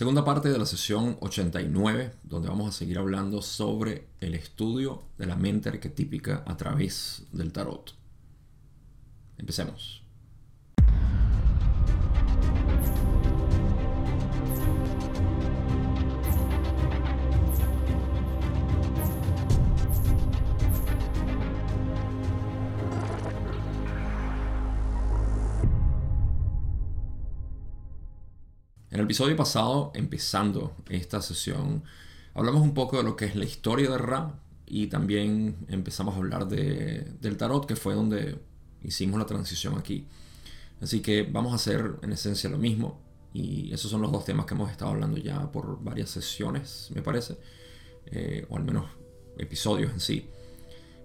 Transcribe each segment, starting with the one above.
Segunda parte de la sesión 89, donde vamos a seguir hablando sobre el estudio de la mente arquetípica a través del tarot. Empecemos. En el episodio pasado, empezando esta sesión, hablamos un poco de lo que es la historia de Ra y también empezamos a hablar del tarot, que fue donde hicimos la transición aquí. Así que vamos a hacer en esencia lo mismo y esos son los dos temas que hemos estado hablando ya por varias sesiones, me parece, eh, o al menos episodios en sí.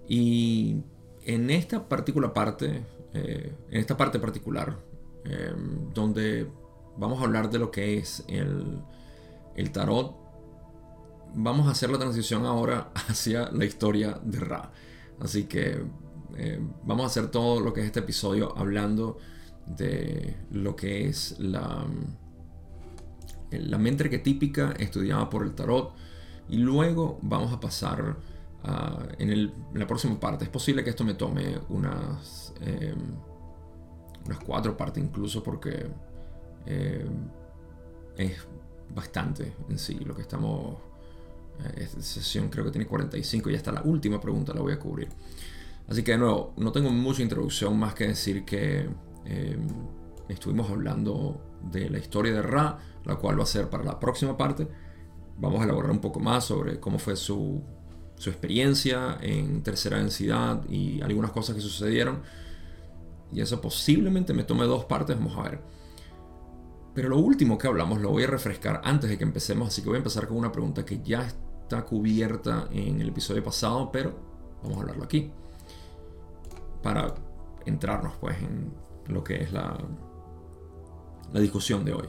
Y en esta particular parte, eh, en esta parte particular, eh, donde vamos a hablar de lo que es el, tarot. Vamos a hacer la transición ahora hacia la historia de Ra. Así que eh, vamos a hacer todo lo que es este episodio hablando de lo que es la, la mente arquetípica estudiada por el tarot. Y luego vamos a pasar en, la próxima parte. Es posible que esto me tome unas, eh, unas cuatro partes incluso porque eh, es bastante en sí lo que estamos... Eh, esta sesión creo que tiene 45 y hasta la última pregunta la voy a cubrir. Así que de nuevo, no tengo mucha introducción más que decir que eh, estuvimos hablando de la historia de Ra, la cual va a ser para la próxima parte. Vamos a elaborar un poco más sobre cómo fue su, su experiencia en tercera densidad y algunas cosas que sucedieron. Y eso posiblemente me tome dos partes, vamos a ver. Pero lo último que hablamos lo voy a refrescar antes de que empecemos, así que voy a empezar con una pregunta que ya está cubierta en el episodio pasado, pero vamos a hablarlo aquí. Para entrarnos pues en lo que es la, la discusión de hoy.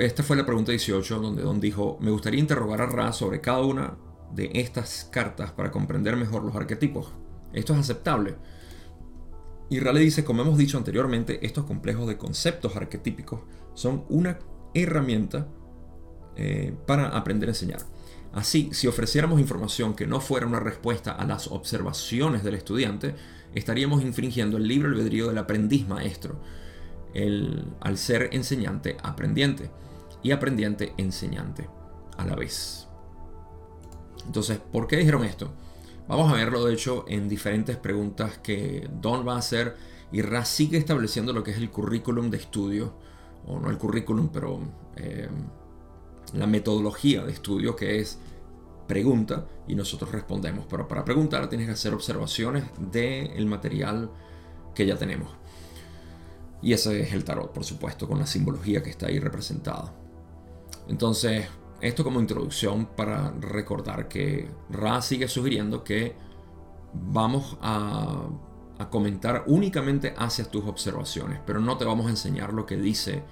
esta fue la pregunta 18, donde Don dijo, me gustaría interrogar a Ra sobre cada una de estas cartas para comprender mejor los arquetipos. ¿Esto es aceptable? Y Rale dice, como hemos dicho anteriormente, estos complejos de conceptos arquetípicos son una herramienta eh, para aprender a enseñar. Así, si ofreciéramos información que no fuera una respuesta a las observaciones del estudiante, estaríamos infringiendo el libre albedrío del aprendiz maestro, el, al ser enseñante aprendiente y aprendiente enseñante a la vez. Entonces, ¿por qué dijeron esto? Vamos a verlo de hecho en diferentes preguntas que Don va a hacer y Ra sigue estableciendo lo que es el currículum de estudio, o no el currículum, pero eh, la metodología de estudio que es pregunta y nosotros respondemos. Pero para preguntar tienes que hacer observaciones del material que ya tenemos. Y ese es el tarot, por supuesto, con la simbología que está ahí representada. Entonces, esto como introducción para recordar que Ra sigue sugiriendo que vamos a, comentar únicamente hacia tus observaciones, pero no te vamos a enseñar lo que dice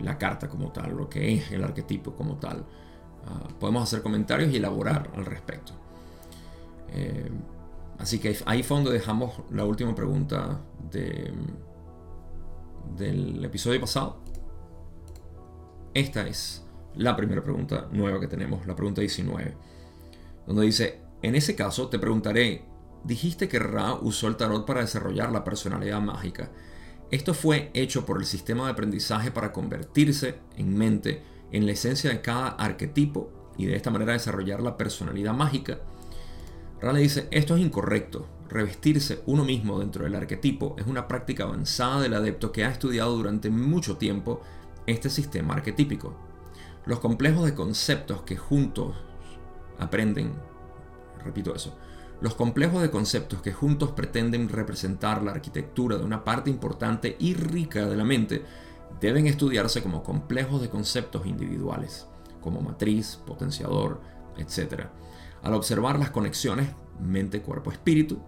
la carta como tal, lo que es el arquetipo como tal. Ah, podemos hacer comentarios y elaborar al respecto. Eh, así que ahí fue donde dejamos la última pregunta del episodio pasado. Esta es la primera pregunta nueva que tenemos, la pregunta 19, donde dice, en ese caso te preguntaré, dijiste que Ra usó el tarot para desarrollar la personalidad mágica. Esto fue hecho por el sistema de aprendizaje para convertirse en mente en la esencia de cada arquetipo y de esta manera desarrollar la personalidad mágica. Ra le dice, esto es incorrecto. Revestirse uno mismo dentro del arquetipo es una práctica avanzada del adepto que ha estudiado durante mucho tiempo este sistema arquetípico. Los complejos de conceptos que juntos aprenden, repito eso, los complejos de conceptos que juntos pretenden representar la arquitectura de una parte importante y rica de la mente deben estudiarse como complejos de conceptos individuales, como matriz, potenciador, etc. Al observar las conexiones mente-cuerpo-espíritu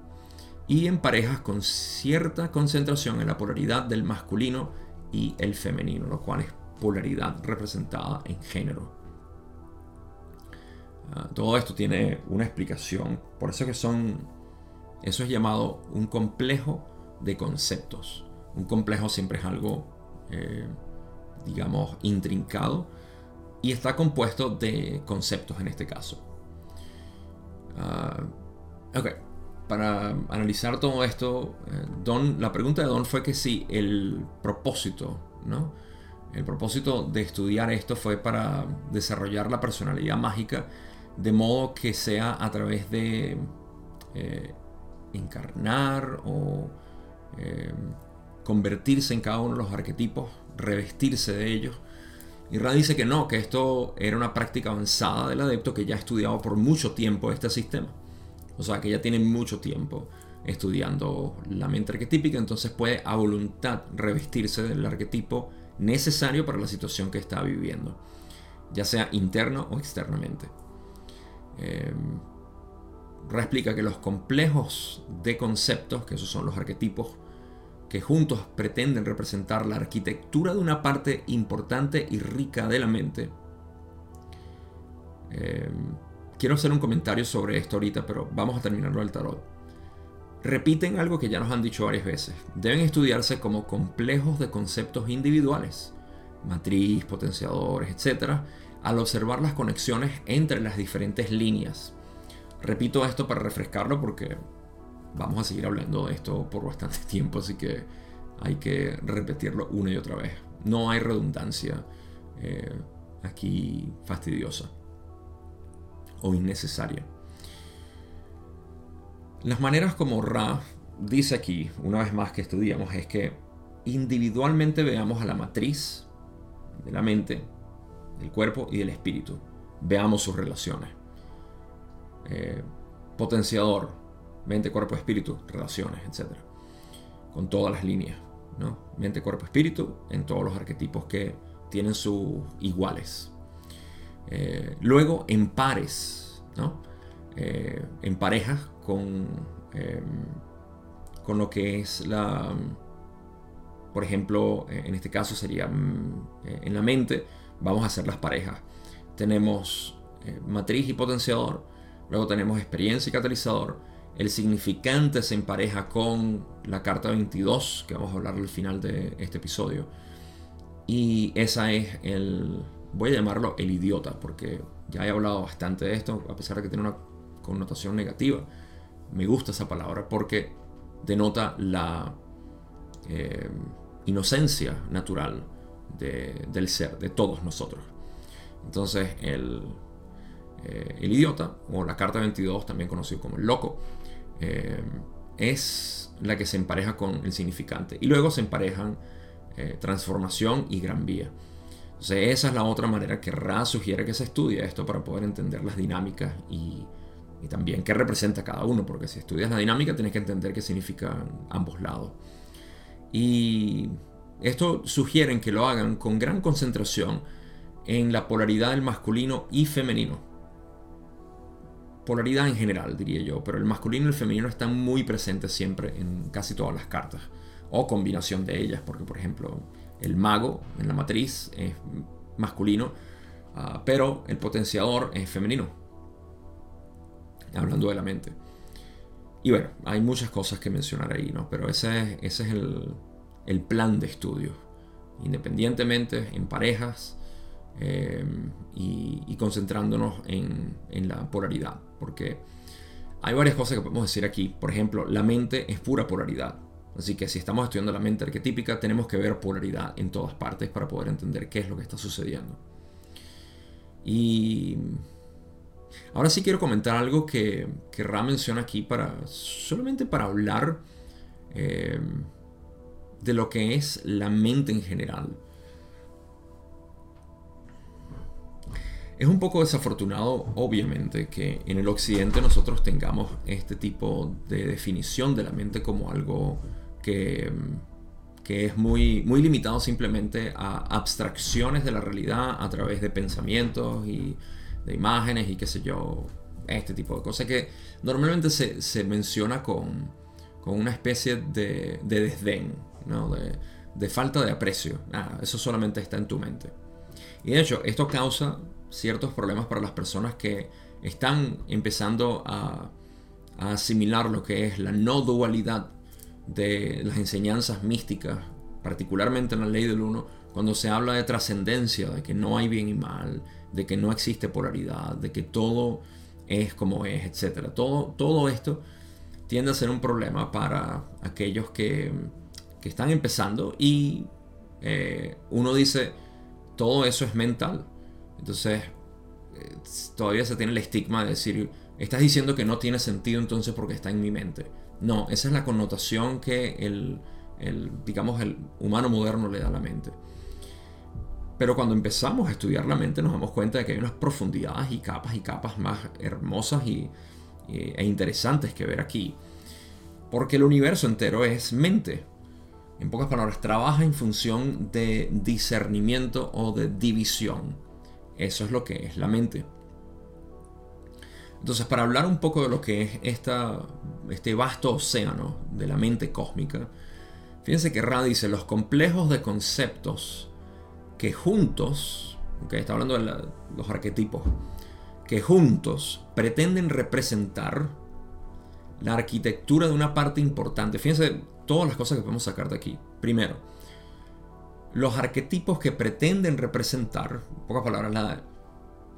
y en parejas con cierta concentración en la polaridad del masculino y el femenino, lo cual es polaridad representada en género. Ah, todo esto tiene una explicación, por eso que son, eso es llamado un complejo de conceptos. Un complejo siempre es algo, eh, digamos, intrincado y está compuesto de conceptos en este caso. Ah, ok, para analizar todo esto, eh, Don, la pregunta de Don fue que si el propósito, ¿no? El propósito de estudiar esto fue para desarrollar la personalidad mágica de modo que sea a través de eh, encarnar o eh, convertirse en cada uno de los arquetipos, revestirse de ellos. Y Ra dice que no, que esto era una práctica avanzada del adepto que ya ha estudiado por mucho tiempo este sistema. O sea, que ya tiene mucho tiempo estudiando la mente arquetípica, entonces puede a voluntad revestirse del arquetipo necesario para la situación que está viviendo, ya sea interno o externamente. Eh, explica que los complejos de conceptos, que esos son los arquetipos, que juntos pretenden representar la arquitectura de una parte importante y rica de la mente. Eh, quiero hacer un comentario sobre esto ahorita, pero vamos a terminarlo del tarot. Repiten algo que ya nos han dicho varias veces. Deben estudiarse como complejos de conceptos individuales, matriz, potenciadores, etc., al observar las conexiones entre las diferentes líneas. Repito esto para refrescarlo porque vamos a seguir hablando de esto por bastante tiempo, así que hay que repetirlo una y otra vez. No hay redundancia eh, aquí fastidiosa o innecesaria. Las maneras como Ra dice aquí, una vez más que estudiamos, es que individualmente veamos a la matriz de la mente, del cuerpo y del espíritu. Veamos sus relaciones. Eh, potenciador, mente, cuerpo, espíritu, relaciones, etc. Con todas las líneas. ¿no? Mente, cuerpo, espíritu, en todos los arquetipos que tienen sus iguales. Eh, luego, en pares, ¿no? Eh, en parejas con, em, con lo que es la, por ejemplo, en este caso sería mm, en la mente, vamos a hacer las parejas. Tenemos eh, matriz y potenciador, luego tenemos experiencia y catalizador, el significante se empareja con la carta 22, que vamos a hablar al final de este episodio. Y esa es el, voy a llamarlo el idiota, porque ya he hablado bastante de esto, a pesar de que tiene una connotación negativa. Me gusta esa palabra porque denota la eh, inocencia natural del ser, de todos nosotros. Entonces, el, eh, idiota, o la carta 22, también conocido como el loco, eh, es la que se empareja con el significante. Y luego se emparejan transformación y gran vía. Entonces, esa es la otra manera que Ra sugiere que se estudie esto para poder entender las dinámicas y y también qué representa cada uno, porque si estudias la dinámica tienes que entender qué significan ambos lados. Y esto sugieren que lo hagan con gran concentración en la polaridad del masculino y femenino. Polaridad en general, diría yo, pero el masculino y el femenino están muy presentes siempre en casi todas las cartas, o combinación de ellas, porque por ejemplo el mago en la matriz es masculino, ah, pero el potenciador es femenino hablando de la mente. Y bueno, hay muchas cosas que mencionar ahí, ¿no? Pero ese, ese es el, plan de estudio. Independientemente, en parejas eh, y, concentrándonos en, en la polaridad. Porque hay varias cosas que podemos decir aquí. Por ejemplo, la mente es pura polaridad. Así que si estamos estudiando la mente arquetípica, tenemos que ver polaridad en todas partes para poder entender qué es lo que está sucediendo. Y Ahora sí quiero comentar algo que, que Ra menciona aquí para solamente para hablar eh, de lo que es la mente en general. Es un poco desafortunado, obviamente, que en el occidente nosotros tengamos este tipo de definición de la mente como algo que, que es muy, muy limitado simplemente a abstracciones de la realidad a través de pensamientos y de imágenes y qué sé yo, este tipo de cosas que normalmente se, menciona con, una especie de, desdén, de, falta de aprecio. Ah, eso solamente está en tu mente. Y de hecho, esto causa ciertos problemas para las personas que están empezando a, a asimilar lo que es la no dualidad de las enseñanzas místicas, particularmente en la ley del uno, cuando se habla de trascendencia, de que no hay bien y mal, de que no existe polaridad, de que todo es como es, etc. Todo, todo esto tiende a ser un problema para aquellos que, están empezando y eh, uno dice, todo eso es mental. Entonces, eh, todavía se tiene el estigma de decir, estás diciendo que no tiene sentido entonces porque está en mi mente. No, esa es la connotación que el, digamos, el humano moderno le da a la mente. Pero cuando empezamos a estudiar la mente nos damos cuenta de que hay unas profundidades y capas y capas más hermosas y, e interesantes que ver aquí. Porque el universo entero es mente. En pocas palabras, trabaja en función de discernimiento o de división. Eso es lo que es la mente. Entonces, para hablar un poco de lo que es este vasto océano de la mente cósmica, fíjense que Ra dice, los complejos de conceptos que juntos, okay, está hablando de los arquetipos, que juntos pretenden representar la arquitectura de una parte importante. Fíjense todas las cosas que podemos sacar de aquí. Primero, los arquetipos que pretenden representar, en pocas palabras, la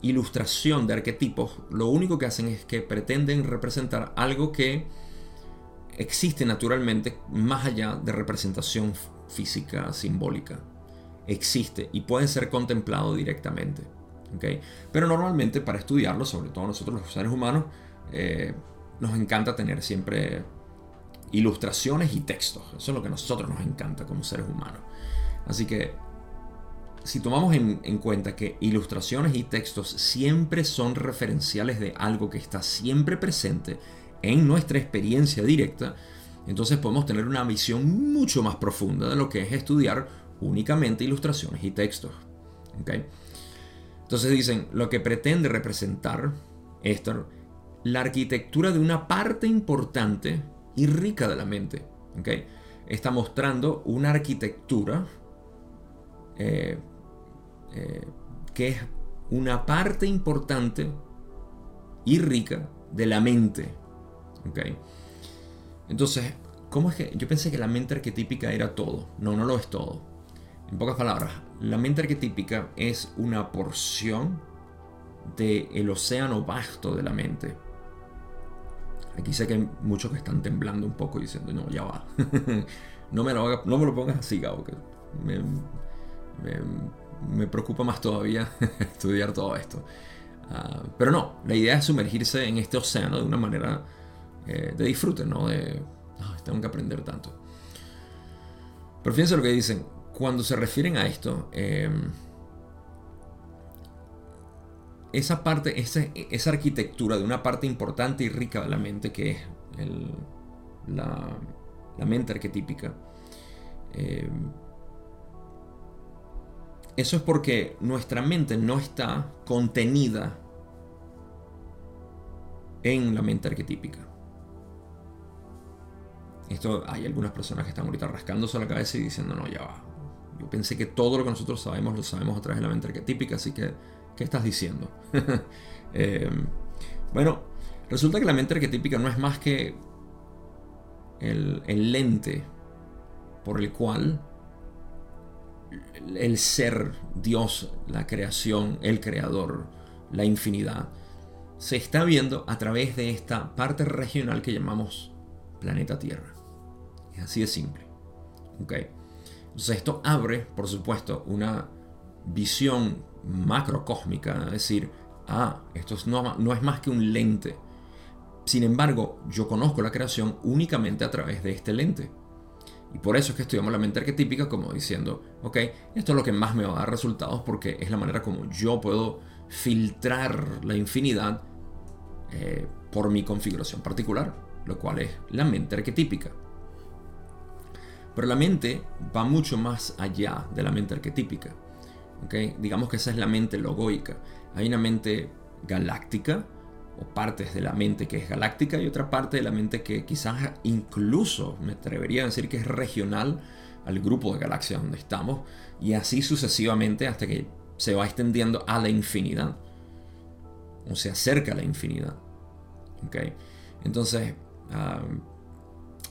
ilustración de arquetipos, lo único que hacen es que pretenden representar algo que existe naturalmente más allá de representación física, simbólica existe y puede ser contemplado directamente. Pero normalmente para estudiarlo, sobre todo nosotros los seres humanos, eh, nos encanta tener siempre ilustraciones y textos. Eso es lo que a nosotros nos encanta como seres humanos. Así que si tomamos en, en, cuenta que ilustraciones y textos siempre son referenciales de algo que está siempre presente en nuestra experiencia directa, entonces podemos tener una visión mucho más profunda de lo que es estudiar únicamente ilustraciones y textos. Entonces dicen, lo que pretende representar esto, la arquitectura de una parte importante y rica de la mente. Está mostrando una arquitectura eh, eh, que es una parte importante y rica de la mente. Entonces, ¿cómo es que yo pensé que la mente arquetípica era todo? No, no lo es todo. En pocas palabras, la mente arquetípica es una porción del océano vasto de la mente. Aquí sé que hay muchos que están temblando un poco diciendo, no, ya va. no, me lo no me lo pongas así, Gabo, que me, preocupa más todavía estudiar todo esto. Ah, pero no, la idea es sumergirse en este océano de una manera eh, de disfrute, no de, tengo que aprender tanto. Pero fíjense lo que dicen, cuando se refieren a esto, em, esa parte, esa, arquitectura de una parte importante y rica de la mente, que es la, mente arquetípica, em, eso es porque nuestra mente no está contenida en la mente arquetípica. Esto hay algunas personas que están ahorita rascándose la cabeza y diciendo, no, ya va, yo pensé que todo lo que nosotros sabemos lo sabemos a través de la mente arquetípica, así que, ¿qué estás diciendo? Em, bueno, resulta que la mente arquetípica no es más que el, el lente por el cual el ser, Dios, la creación, el creador, la infinidad, se está viendo a través de esta parte regional que llamamos planeta Tierra. Es así de simple. ¿Okay? Entonces esto abre, por supuesto, una visión macrocósmica, decir, ah, esto no, no es más que un lente. Sin embargo, yo conozco la creación únicamente a través de este lente. Y por eso es que estudiamos la mente arquetípica como diciendo, ok, esto es lo que más me va a dar resultados porque es la manera como yo puedo filtrar la infinidad eh, por mi configuración particular, lo cual es la mente arquetípica. Pero la mente va mucho más allá de la mente arquetípica. ¿okay? Digamos que esa es la mente logoica. Hay una mente galáctica, o partes de la mente que es galáctica, y otra parte de la mente que quizás incluso me atrevería a decir que es regional al grupo de galaxias donde estamos, y así sucesivamente hasta que se va extendiendo a la infinidad, o se acerca a la infinidad. ¿okay? Entonces, ah,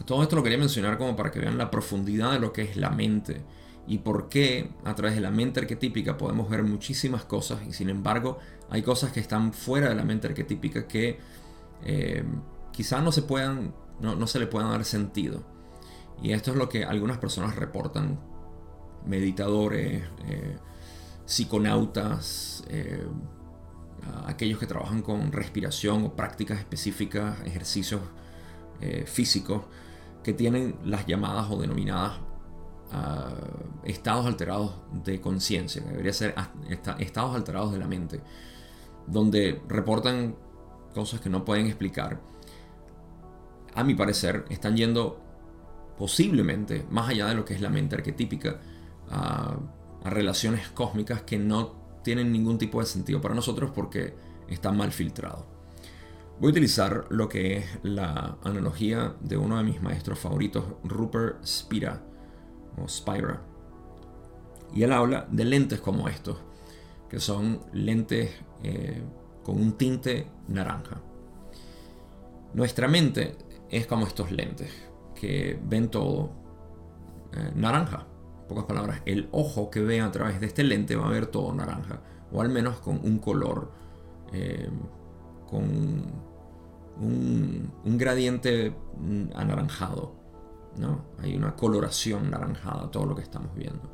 todo esto lo quería mencionar como para que vean la profundidad de lo que es la mente y por qué a través de la mente arquetípica podemos ver muchísimas cosas y sin embargo hay cosas que están fuera de la mente arquetípica que eh, quizá no se puedan, no, se le puedan dar sentido. Y esto es lo que algunas personas reportan, meditadores, eh, psiconautas, eh, aquellos que trabajan con respiración o prácticas específicas, ejercicios físicos, que tienen las llamadas o denominadas estados alterados de conciencia, debería ser estados alterados de la mente, donde reportan cosas que no pueden explicar. A mi parecer, están yendo posiblemente más allá de lo que es la mente arquetípica a, a relaciones cósmicas que no tienen ningún tipo de sentido para nosotros porque están mal filtrados. Voy a utilizar lo que es la analogía de uno de mis maestros favoritos, Rupert Spira, o Spira. Y él habla de lentes como estos, que son lentes eh, con un tinte naranja. Nuestra mente es como estos lentes, que ven todo eh, naranja. En pocas palabras, el ojo que ve a través de este lente va a ver todo naranja, o al menos con un color, eh, con un, gradiente anaranjado. ¿no? Hay una coloración naranjada a todo lo que estamos viendo.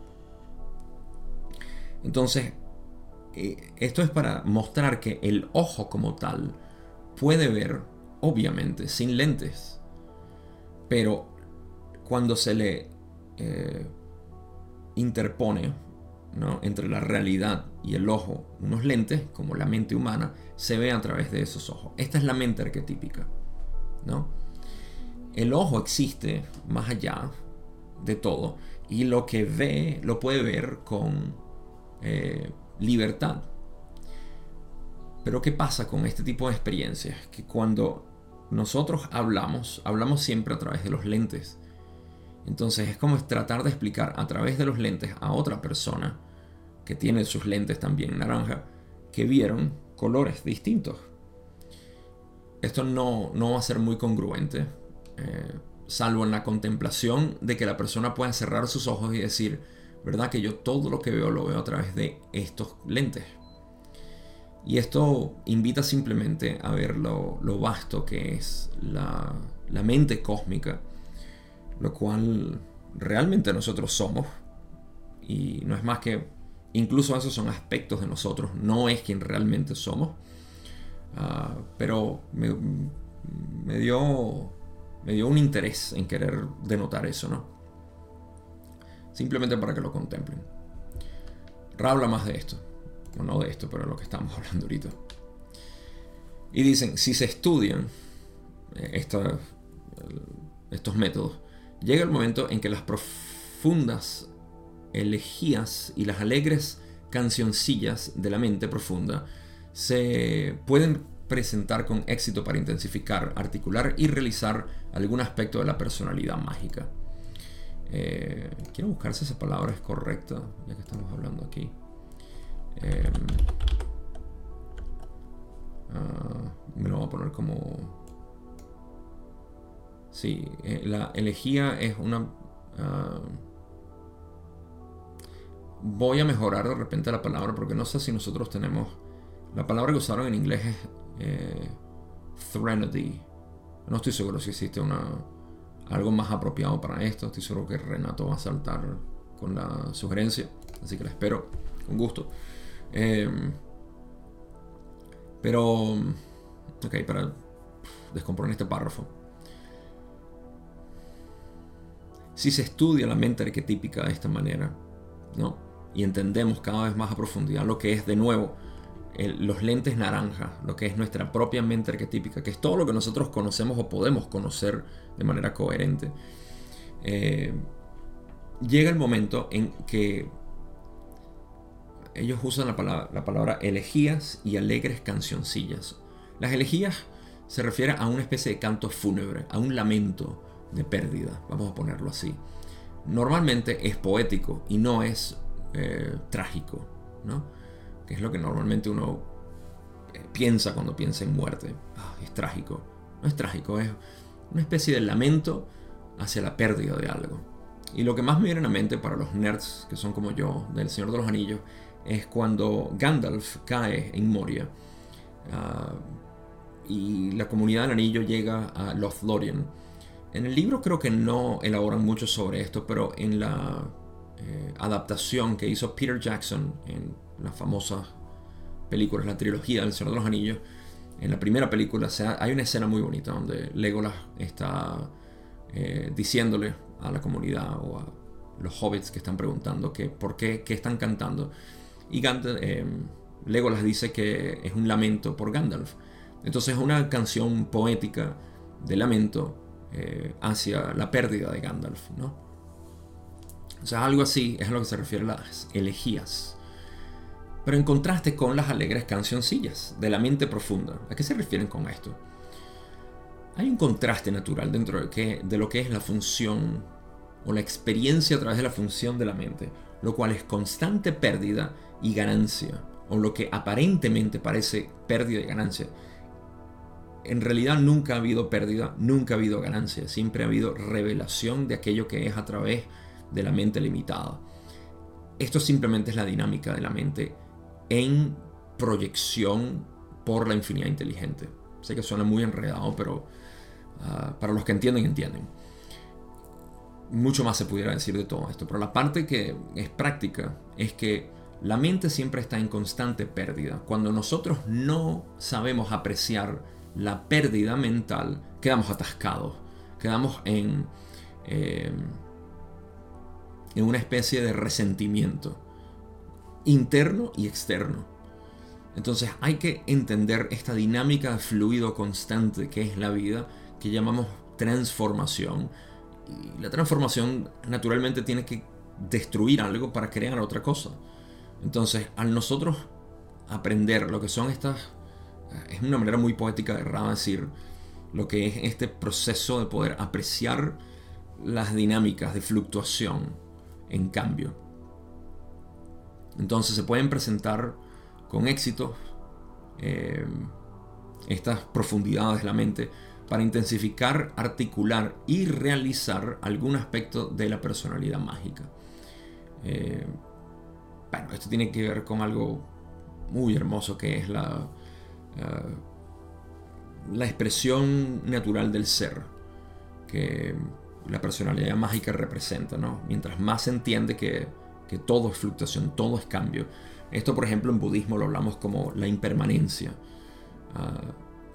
Entonces, eh, esto es para mostrar que el ojo como tal puede ver, obviamente, sin lentes. Pero cuando se le eh, interpone entre la realidad y el ojo unos lentes, como la mente humana, se ve a través de esos ojos. Esta es la mente arquetípica. ¿no? el ojo existe más allá de todo y lo que ve lo puede ver con eh, libertad. Pero ¿qué pasa con este tipo de experiencias? Que cuando nosotros hablamos, hablamos siempre a través de los lentes. Entonces es como tratar de explicar a través de los lentes a otra persona que tiene sus lentes también naranja, que vieron colores distintos. Esto no, no va a ser muy congruente eh, salvo en la contemplación de que la persona pueda cerrar sus ojos y decir, ¿verdad? Que yo todo lo que veo lo veo a través de estos lentes. Y esto invita simplemente a ver lo, vasto que es la, la, mente cósmica, lo cual realmente nosotros somos. Y no es más que, incluso esos son aspectos de nosotros, no es quien realmente somos. Ah, pero me, dio me dio un interés en querer denotar eso, ¿no? Simplemente para que lo contemplen. Ra habla más de esto, o no de esto, pero de lo que estamos hablando ahorita. Y dicen, si se estudian eh, estos métodos, llega el momento en que las profundas elegías y las alegres cancioncillas de la mente profunda se pueden presentar con éxito para intensificar, articular y realizar algún aspecto de la personalidad mágica. Eh, quiero buscar si esa palabra es correcta, ya que estamos hablando aquí. Em, ah, me lo voy a poner como... Sí, eh, la elegía es una... Ah, voy a mejorar de repente la palabra porque no sé si nosotros tenemos... La palabra que usaron en inglés es eh, Threnody. No estoy seguro si existe una, algo más apropiado para esto. Estoy seguro que Renato va a saltar con la sugerencia. Así que la espero con gusto. Em, pero, ok, para descomponer este párrafo. Si se estudia la mente arquetípica de esta manera, ¿no? Y entendemos cada vez más a profundidad lo que es de nuevo los lentes naranja, lo que es nuestra propia mente arquetípica, que es todo lo que nosotros conocemos o podemos conocer de manera coherente, eh, llega el momento en que ellos usan la palabra, la palabra elegías y alegres cancioncillas. Las elegías se refiere a una especie de canto fúnebre, a un lamento de pérdida, vamos a ponerlo así. Normalmente es poético y no es eh, trágico, ¿no? que es lo que normalmente uno eh, piensa cuando piensa en muerte. Ah, es trágico. No es trágico, es una especie de lamento hacia la pérdida de algo. Y lo que más me viene a la mente para los nerds que son como yo, del Señor de los Anillos, es cuando Gandalf cae en Moria. Ah, y la comunidad del anillo llega a Lothlorien. En el libro creo que no elaboran mucho sobre esto, pero en la eh, adaptación que hizo Peter Jackson en la famosa película, la trilogía del Señor de los Anillos, en la primera película hay una escena muy bonita donde Legolas está eh, diciéndole a la comunidad o a los hobbits que están preguntando que por qué, qué están cantando. Y eh, Legolas dice que es un lamento por Gandalf. Entonces es una canción poética de lamento eh, hacia la pérdida de Gandalf, ¿no? O sea, algo así es a lo que se refiere a las elegías. Pero en contraste con las alegres cancioncillas de la mente profunda. ¿A qué se refieren con esto? Hay un contraste natural dentro de, que, de lo que es la función o la experiencia a través de la función de la mente, lo cual es constante pérdida y ganancia, o lo que aparentemente parece pérdida y ganancia, en realidad nunca ha habido pérdida, nunca ha habido ganancia, siempre ha habido revelación de aquello que es a través de la mente limitada. Esto simplemente es la dinámica de la mente en proyección por la infinidad inteligente. Sé que suena muy enredado, pero ah, para los que entienden, entienden. Mucho más se pudiera decir de todo esto, pero la parte que es práctica es que la mente siempre está en constante pérdida. Cuando nosotros no sabemos apreciar la pérdida mental, quedamos atascados, quedamos en, eh, en una especie de resentimiento interno y externo. Entonces hay que entender esta dinámica de fluido constante que es la vida, que llamamos transformación. Y la transformación naturalmente tiene que destruir algo para crear otra cosa. Entonces, al nosotros aprender lo que son estas es una manera muy poética de decir lo que es este proceso de poder apreciar las dinámicas de fluctuación en cambio. Entonces se pueden presentar con éxito eh, estas profundidades de la mente para intensificar, articular y realizar algún aspecto de la personalidad mágica. Eh, bueno, esto tiene que ver con algo muy hermoso que es la, la expresión natural del ser que la personalidad mágica representa, ¿no? Mientras más se entiende que, todo es fluctuación, todo es cambio. Esto, por ejemplo, en budismo lo hablamos como la impermanencia. Ah,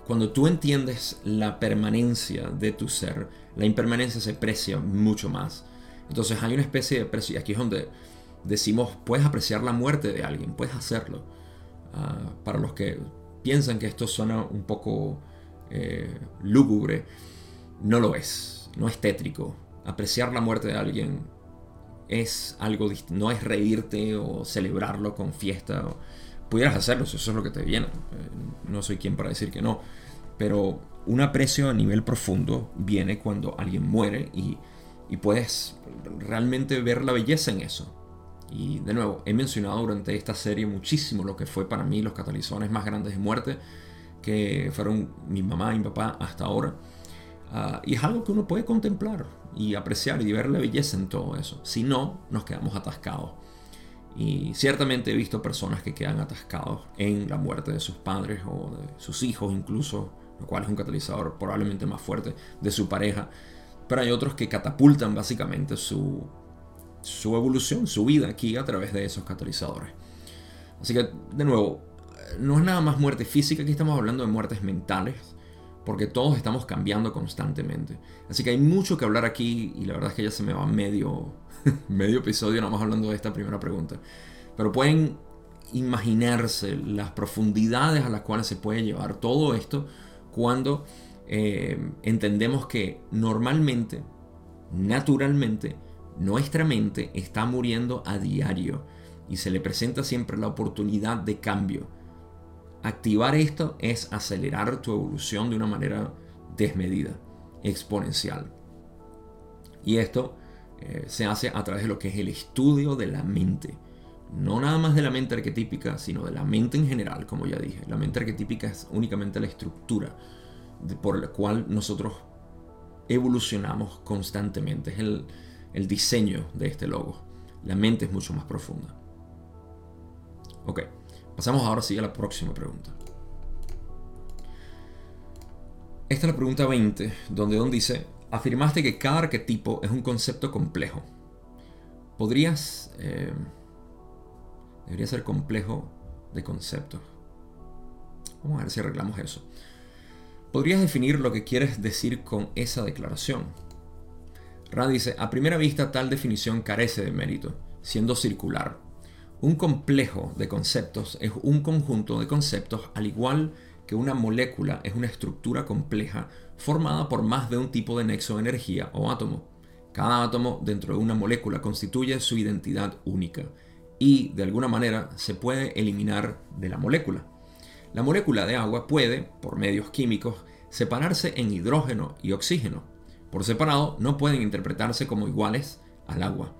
cuando tú entiendes la permanencia de tu ser, la impermanencia se aprecia mucho más. Entonces hay una especie de aprecio, y aquí es donde decimos, puedes apreciar la muerte de alguien, puedes hacerlo. Ah, para los que piensan que esto suena un poco eh, lúgubre, no lo es, no es tétrico. Apreciar la muerte de alguien es algo no es reírte o celebrarlo con fiesta. Pudieras hacerlo si eso es lo que te viene. Eh, no soy quien para decir que no. Pero un aprecio a nivel profundo viene cuando alguien muere y, y puedes realmente ver la belleza en eso. Y de nuevo, he mencionado durante esta serie muchísimo lo que fue para mí los catalizadores más grandes de muerte, que fueron mi mamá y mi papá hasta ahora. Ah, y es algo que uno puede contemplar y apreciar y ver la belleza en todo eso. Si no, nos quedamos atascados. Y ciertamente he visto personas que quedan atascados en la muerte de sus padres o de sus hijos incluso, lo cual es un catalizador probablemente más fuerte de su pareja. Pero hay otros que catapultan básicamente su su evolución, su vida aquí a través de esos catalizadores. Así que, de nuevo, no es nada más muerte física, aquí estamos hablando de muertes mentales, porque todos estamos cambiando constantemente. Así que hay mucho que hablar aquí y la verdad es que ya se me va medio, medio episodio nada más hablando de esta primera pregunta. Pero pueden imaginarse las profundidades a las cuales se puede llevar todo esto cuando eh, entendemos que normalmente, naturalmente, nuestra mente está muriendo a diario y se le presenta siempre la oportunidad de cambio. Activar esto es acelerar tu evolución de una manera desmedida, exponencial. Y esto eh, se hace a través de lo que es el estudio de la mente. No nada más de la mente arquetípica, sino de la mente en general, como ya dije. La mente arquetípica es únicamente la estructura por la cual nosotros evolucionamos constantemente. Es el, el diseño de este logo. La mente es mucho más profunda. Ok, pasamos ahora sí a la próxima pregunta. Esta es la pregunta 20, donde Don dice, afirmaste que cada arquetipo es un concepto complejo. ¿Podrías... Eh, debería ser complejo de conceptos. Vamos a ver si arreglamos eso. ¿Podrías definir lo que quieres decir con esa declaración? Ra dice, a primera vista tal definición carece de mérito, siendo circular. Un complejo de conceptos es un conjunto de conceptos al igual que una molécula es una estructura compleja formada por más de un tipo de nexo de energía o átomo. Cada átomo dentro de una molécula constituye su identidad única y de alguna manera se puede eliminar de la molécula. La molécula de agua puede, por medios químicos, separarse en hidrógeno y oxígeno. Por separado no pueden interpretarse como iguales al agua.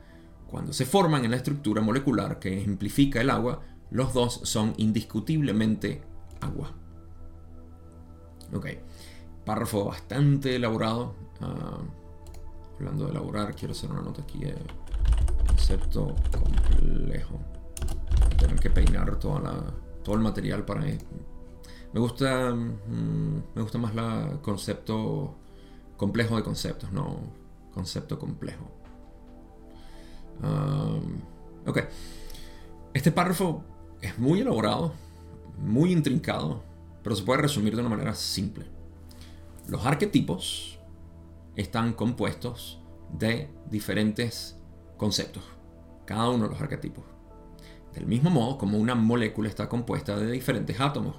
Cuando se forman en la estructura molecular que ejemplifica el agua, los dos son indiscutiblemente agua. Ok, párrafo bastante elaborado. Ah, hablando de elaborar, quiero hacer una nota aquí. concepto complejo. Tener que peinar todo el material para... Me gusta, mm, me gusta más el concepto complejo de conceptos, no concepto complejo. Um, ok. Este párrafo es muy elaborado, muy intrincado, pero se puede resumir de una manera simple. Los arquetipos están compuestos de diferentes conceptos, cada uno de los arquetipos. Del mismo modo como una molécula está compuesta de diferentes átomos.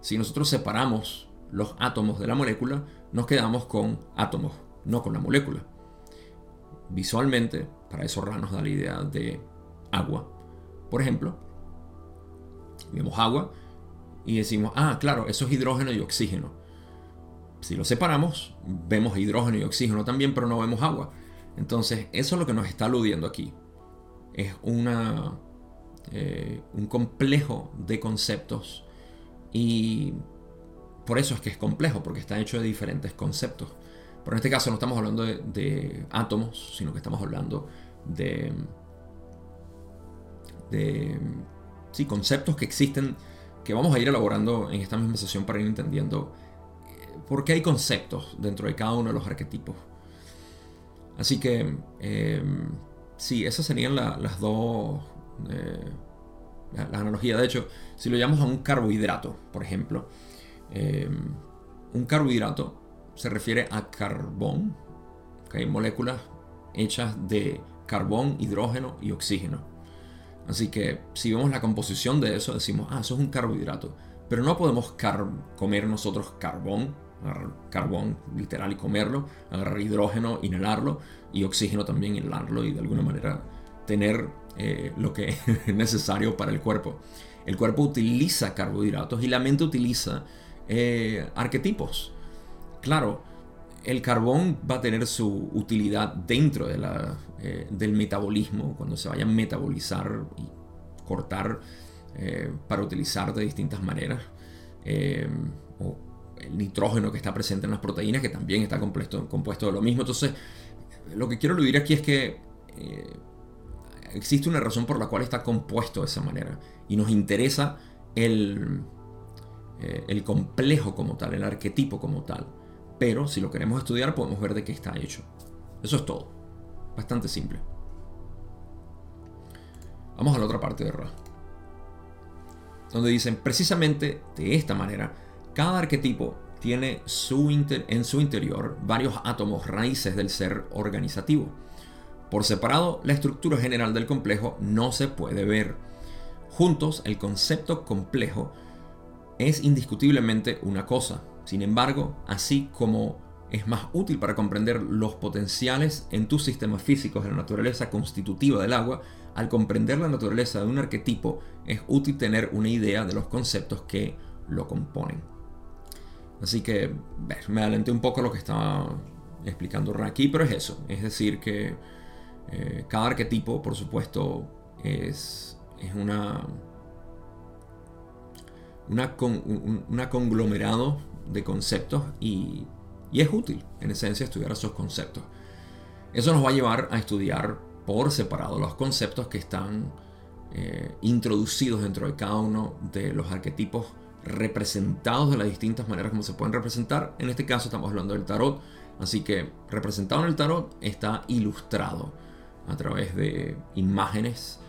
Si nosotros separamos los átomos de la molécula, nos quedamos con átomos, no con la molécula. Visualmente, para eso Ra nos da la idea de agua. Por ejemplo, vemos agua y decimos, ah, claro, eso es hidrógeno y oxígeno. Si lo separamos, vemos hidrógeno y oxígeno también, pero no vemos agua. Entonces, eso es lo que nos está aludiendo aquí. Es una eh, un complejo de conceptos y por eso es que es complejo, porque está hecho de diferentes conceptos. Pero en este caso no estamos hablando de, átomos, sino que estamos hablando de, sí, conceptos que existen, que vamos a ir elaborando en esta misma sesión para ir entendiendo eh, por qué hay conceptos dentro de cada uno de los arquetipos. Así que, eh, sí, esas serían las dos eh, la, analogía. De hecho, si lo llamamos a un carbohidrato, por ejemplo, eh, un carbohidrato se refiere a carbón, hay moléculas hechas de carbón, hidrógeno y oxígeno. Así que si vemos la composición de eso, decimos, ah, eso es un carbohidrato. Pero no podemos comer nosotros carbón, carbón literal y comerlo, agarrar hidrógeno, inhalarlo y oxígeno también inhalarlo y de alguna manera tener eh, lo que es necesario para el cuerpo. El cuerpo utiliza carbohidratos y la mente utiliza eh, arquetipos. Claro, el carbón va a tener su utilidad dentro de la, eh, del metabolismo, cuando se vaya a metabolizar y cortar para utilizar de distintas maneras. o el nitrógeno que está presente en las proteínas, que también está compuesto, de lo mismo. Entonces, lo que quiero aludir aquí es que existe una razón por la cual está compuesto de esa manera. Y nos interesa el, eh, el complejo como tal, el arquetipo como tal. Pero si lo queremos estudiar podemos ver de qué está hecho. Eso es todo. Bastante simple. Vamos a la otra parte de Ra. Donde dicen precisamente de esta manera, cada arquetipo tiene su en su interior varios átomos raíces del ser organizativo por separado, la estructura general del complejo no se puede ver. Juntos, el concepto complejo es indiscutiblemente una cosa. Sin embargo, así como es más útil para comprender los potenciales en tus sistemas físicos de la naturaleza constitutiva del agua, al comprender la naturaleza de un arquetipo, es útil tener una idea de los conceptos que lo componen. Así que me adelanté un poco lo que estaba explicando aquí, pero es eso. Es decir, que eh, cada arquetipo, por supuesto, es, una, una, una, conglomerado de conceptos y, y, es útil, en esencia, estudiar esos conceptos. Eso nos va a llevar a estudiar por separado los conceptos que están eh, introducidos dentro de cada uno de los arquetipos representados de las distintas maneras como se pueden representar. En este caso estamos hablando del tarot, así que representado en el tarot está ilustrado a través de imágenes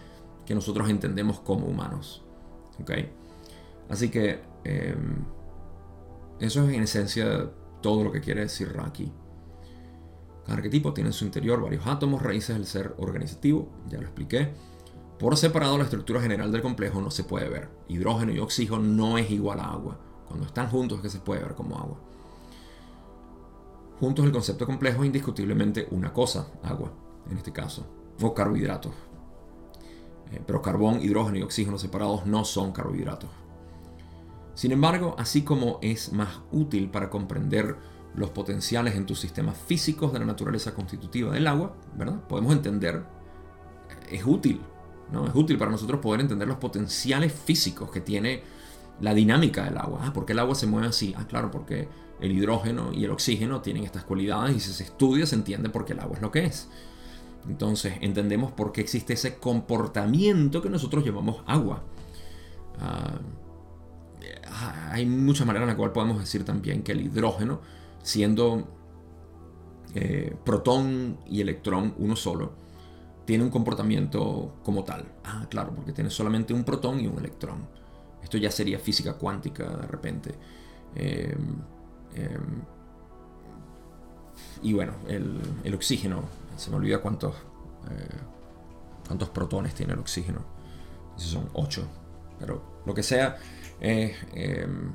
que nosotros entendemos como humanos. Así que em, eso es en esencia todo lo que quiere decir Raki. Cada arquetipo tiene en su interior varios átomos, raíces del ser organizativo, ya lo expliqué. Por separado, la estructura general del complejo no se puede ver. Hidrógeno y oxígeno no es igual a agua. Cuando están juntos es que se puede ver como agua. Juntos el concepto complejo es indiscutiblemente una cosa, agua, en este caso, o carbohidratos. Eh, pero carbón, hidrógeno y oxígeno separados no son carbohidratos. Sin embargo, así como es más útil para comprender los potenciales en tus sistemas físicos de la naturaleza constitutiva del agua, ¿verdad? Podemos entender, es útil ¿no? Es útil para nosotros poder entender los potenciales físicos que tiene la dinámica del agua. Ah, ¿por qué el agua se mueve así? Ah, claro, porque el hidrógeno y el oxígeno tienen estas cualidades y si se estudia se entiende por qué el agua es lo que es. Entonces entendemos por qué existe ese comportamiento que nosotros llamamos agua. Ah, hay muchas maneras en las cuales podemos decir también que el hidrógeno, siendo eh, protón y electrón uno solo, tiene un comportamiento como tal. Ah, claro, porque tiene solamente un protón y un electrón. Esto ya sería física cuántica de repente. Em, em, y bueno, el, oxígeno, se me olvida cuántos, eh, cuántos protones tiene el oxígeno. Son 8. Pero lo que sea, em,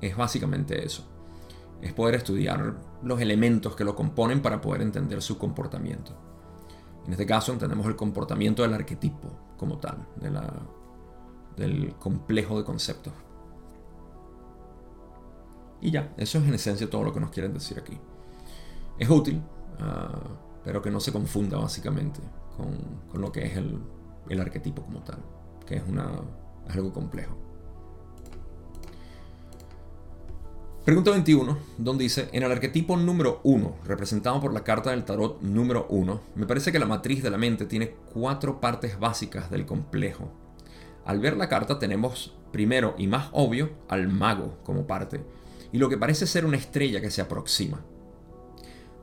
es básicamente eso. Es poder estudiar los elementos que lo componen para poder entender su comportamiento. En este caso entendemos el comportamiento del arquetipo como tal, del complejo de conceptos. Y ya, eso es en esencia todo lo que nos quieren decir aquí. Es útil, ah, pero que no se confunda básicamente con, lo que es el, el, arquetipo como tal, que es, una, es algo complejo. Pregunta 21, donde dice, en el arquetipo número 1, representado por la carta del tarot número 1, me parece que la matriz de la mente tiene cuatro partes básicas del complejo. Al ver la carta tenemos primero y más obvio al mago como parte, y lo que parece ser una estrella que se aproxima.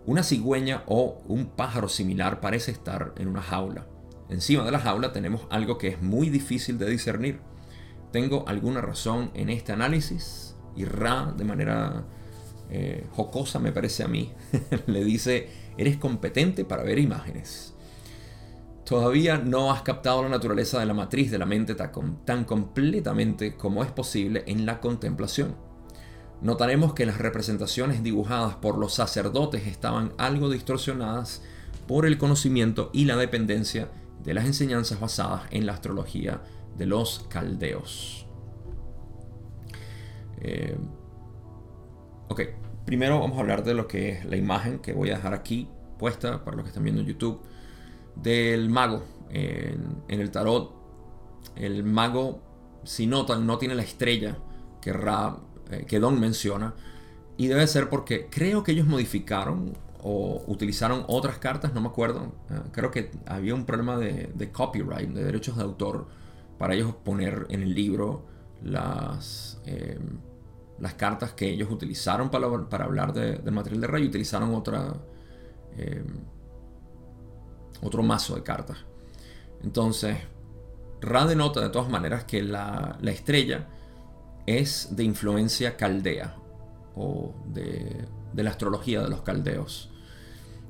Una cigüeña o un pájaro similar parece estar en una jaula. Encima de la jaula tenemos algo que es muy difícil de discernir. ¿Tengo alguna razón en este análisis? Y Ra, de manera eh, jocosa me parece a mí, le dice, eres competente para ver imágenes. Todavía no has captado la naturaleza de la matriz de la mente tan, tan completamente como es posible en la contemplación. Notaremos que las representaciones dibujadas por los sacerdotes estaban algo distorsionadas por el conocimiento y la dependencia de las enseñanzas basadas en la astrología de los caldeos. Eh, ok, primero vamos a hablar de lo que es la imagen que voy a dejar aquí puesta para los que están viendo en YouTube del mago en, el tarot. El mago, si notan, no tiene la estrella que, Ra, eh, que Don menciona. Y debe ser porque creo que ellos modificaron o utilizaron otras cartas, no me acuerdo. Eh, creo que había un problema de, de, copyright, de derechos de autor, para ellos poner en el libro las, las cartas que ellos utilizaron para, para hablar de, del material de Rey, utilizaron otra, eh, otro mazo de cartas. Entonces, Ra denota de todas maneras que la, la estrella es de influencia caldea o de, de la astrología de los caldeos.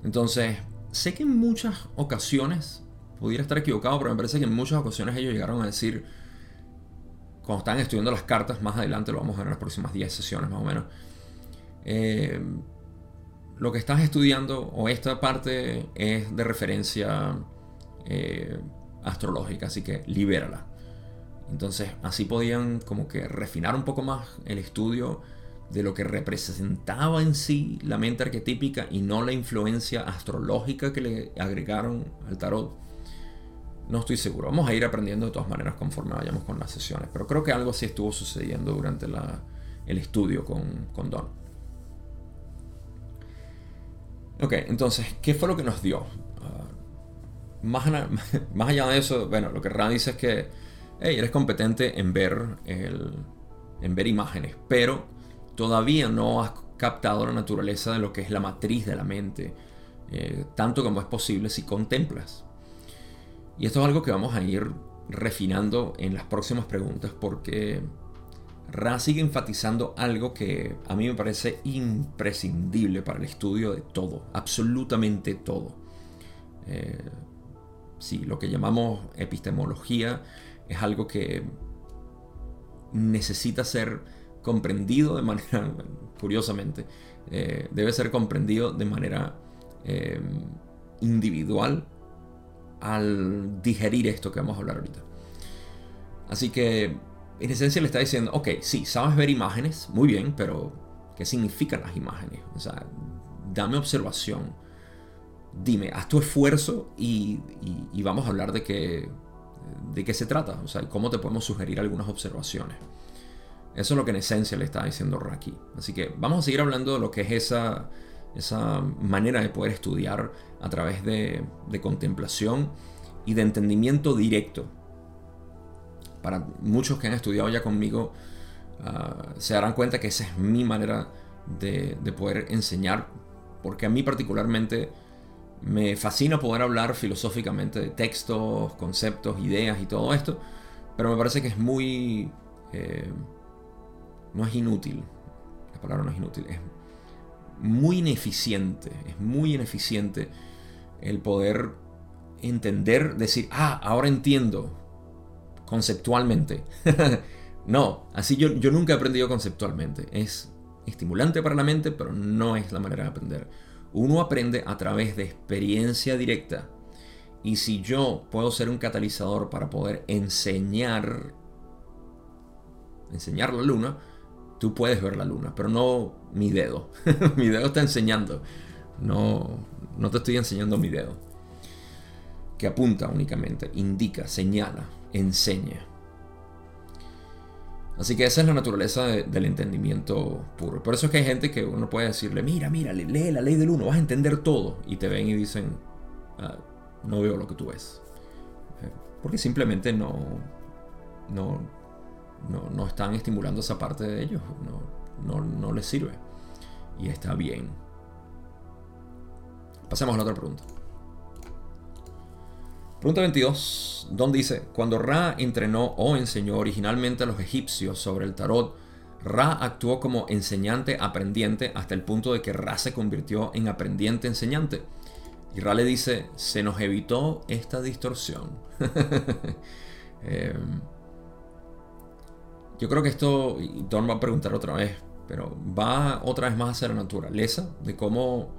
Entonces, sé que en muchas ocasiones, pudiera estar equivocado, pero me parece que en muchas ocasiones ellos llegaron a decir cuando están estudiando las cartas, más adelante lo vamos a ver en las próximas 10 sesiones más o menos. Eh, lo que estás estudiando o esta parte es de referencia eh, astrológica, así que libérala. Entonces así podían como que refinar un poco más el estudio de lo que representaba en sí la mente arquetípica y no la influencia astrológica que le agregaron al tarot. No estoy seguro. Vamos a ir aprendiendo de todas maneras conforme vayamos con las sesiones. Pero creo que algo así estuvo sucediendo durante el estudio con, Don. Ok, entonces, ¿qué fue lo que nos dio? Ah, más, más, allá de eso, bueno, lo que Ra dice es que hey, eres competente en ver, en ver imágenes, pero todavía no has captado la naturaleza de lo que es la matriz de la mente, eh, tanto como es posible si contemplas. Y esto es algo que vamos a ir refinando en las próximas preguntas porque Ra sigue enfatizando algo que a mí me parece imprescindible para el estudio de todo, absolutamente todo. Eh, sí, lo que llamamos epistemología es algo que necesita ser comprendido de manera, curiosamente, eh, debe ser comprendido de manera eh, individual al digerir esto que vamos a hablar ahorita. Así que en esencia le está diciendo, ok, sí, sabes ver imágenes, muy bien, pero ¿qué significan las imágenes? O sea, dame observación, dime, haz tu esfuerzo y, vamos a hablar de qué, de qué se trata, o sea, cómo te podemos sugerir algunas observaciones. Eso es lo que en esencia le está diciendo Raki. Así que vamos a seguir hablando de lo que es esa, esa manera de poder estudiar a través de, contemplación y de entendimiento directo. Para muchos que han estudiado ya conmigo, ah, se darán cuenta que esa es mi manera de, poder enseñar, porque a mí particularmente me fascina poder hablar filosóficamente de textos, conceptos, ideas y todo esto, pero me parece que es muy... Eh, no es inútil, la palabra no es inútil, es muy ineficiente, es muy ineficiente el poder entender, decir, ah, ahora entiendo conceptualmente. no, así yo, yo nunca he aprendido conceptualmente. Es estimulante para la mente, pero no es la manera de aprender. Uno aprende a través de experiencia directa. Y si yo puedo ser un catalizador para poder enseñar, enseñar la luna, tú puedes ver la luna, pero no mi dedo. mi dedo está enseñando. No, no te estoy enseñando mi dedo. Que apunta únicamente, indica, señala, enseña. Así que esa es la naturaleza del entendimiento puro. Por eso es que hay gente que uno puede decirle, mira, mira, lee la ley del uno, vas a entender todo. Y te ven y dicen, ah, no veo lo que tú ves. Eh, porque simplemente no, no, no, están estimulando esa parte de ellos, no, no, les sirve. Y está bien. Pasemos a la otra pregunta. Pregunta 22, Don dice, cuando Ra entrenó o enseñó originalmente a los egipcios sobre el tarot, Ra actuó como enseñante aprendiente hasta el punto de que Ra se convirtió en aprendiente enseñante. Y Ra le dice, se nos evitó esta distorsión. eh, yo creo que esto, y Don va a preguntar otra vez, pero va otra vez más hacia la naturaleza de cómo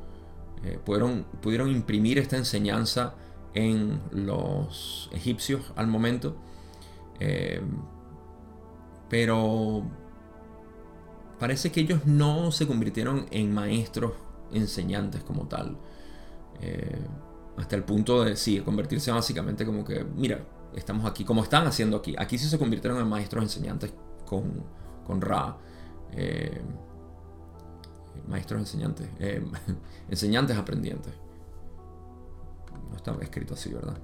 eh, pudieron, pudieron imprimir esta enseñanza en los egipcios al momento. Eh, pero parece que ellos no se convirtieron en maestros enseñantes como tal. Eh, hasta el punto de, sí, convertirse básicamente como que, mira, estamos aquí, como están haciendo aquí. Aquí sí se convirtieron en maestros enseñantes con, con Ra. Eh, maestros enseñantes. Eh, enseñantes aprendientes. No está escrito así, ¿verdad?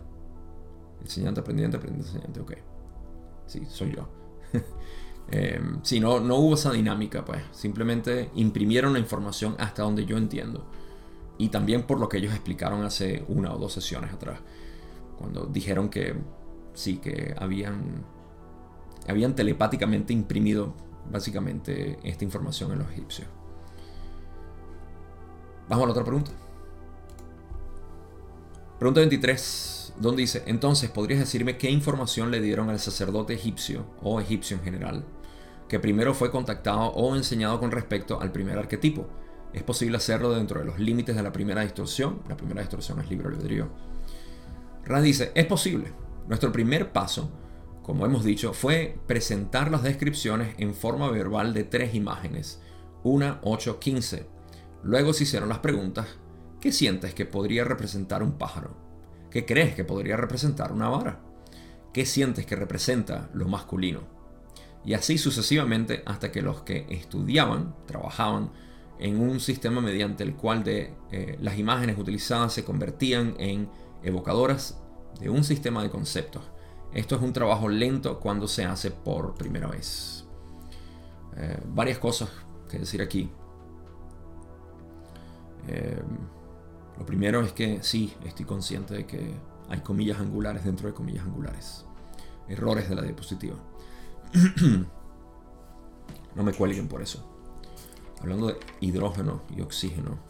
Enseñante, aprendiente, aprendiente, enseñante. Ok. Sí, soy yo. eh, sí, no, no hubo esa dinámica, pues. Simplemente imprimieron la información hasta donde yo entiendo. Y también por lo que ellos explicaron hace una o dos sesiones atrás. Cuando dijeron que sí, que habían habían telepáticamente imprimido básicamente esta información en los egipcios. Vamos a la otra pregunta. Pregunta 23, donde dice, entonces, ¿podrías decirme qué información le dieron al sacerdote egipcio o egipcio en general, que primero fue contactado o enseñado con respecto al primer arquetipo? ¿Es posible hacerlo dentro de los límites de la primera distorsión? La primera distorsión es libre albedrío. Ra dice, es posible. Nuestro primer paso como hemos dicho, fue presentar las descripciones en forma verbal de tres imágenes, una, 8, 15. Luego se hicieron las preguntas, ¿qué sientes que podría representar un pájaro? ¿Qué crees que podría representar una vara? ¿Qué sientes que representa lo masculino? Y así sucesivamente hasta que los que estudiaban, trabajaban en un sistema mediante el cual eh, las imágenes utilizadas se convertían en evocadoras de un sistema de conceptos. Esto es un trabajo lento cuando se hace por primera vez. Eh, varias cosas que decir aquí. Eh, lo primero es que sí, estoy consciente de que hay comillas angulares dentro de comillas angulares. Errores de la diapositiva. no me cuelguen por eso. Hablando de hidrógeno y oxígeno.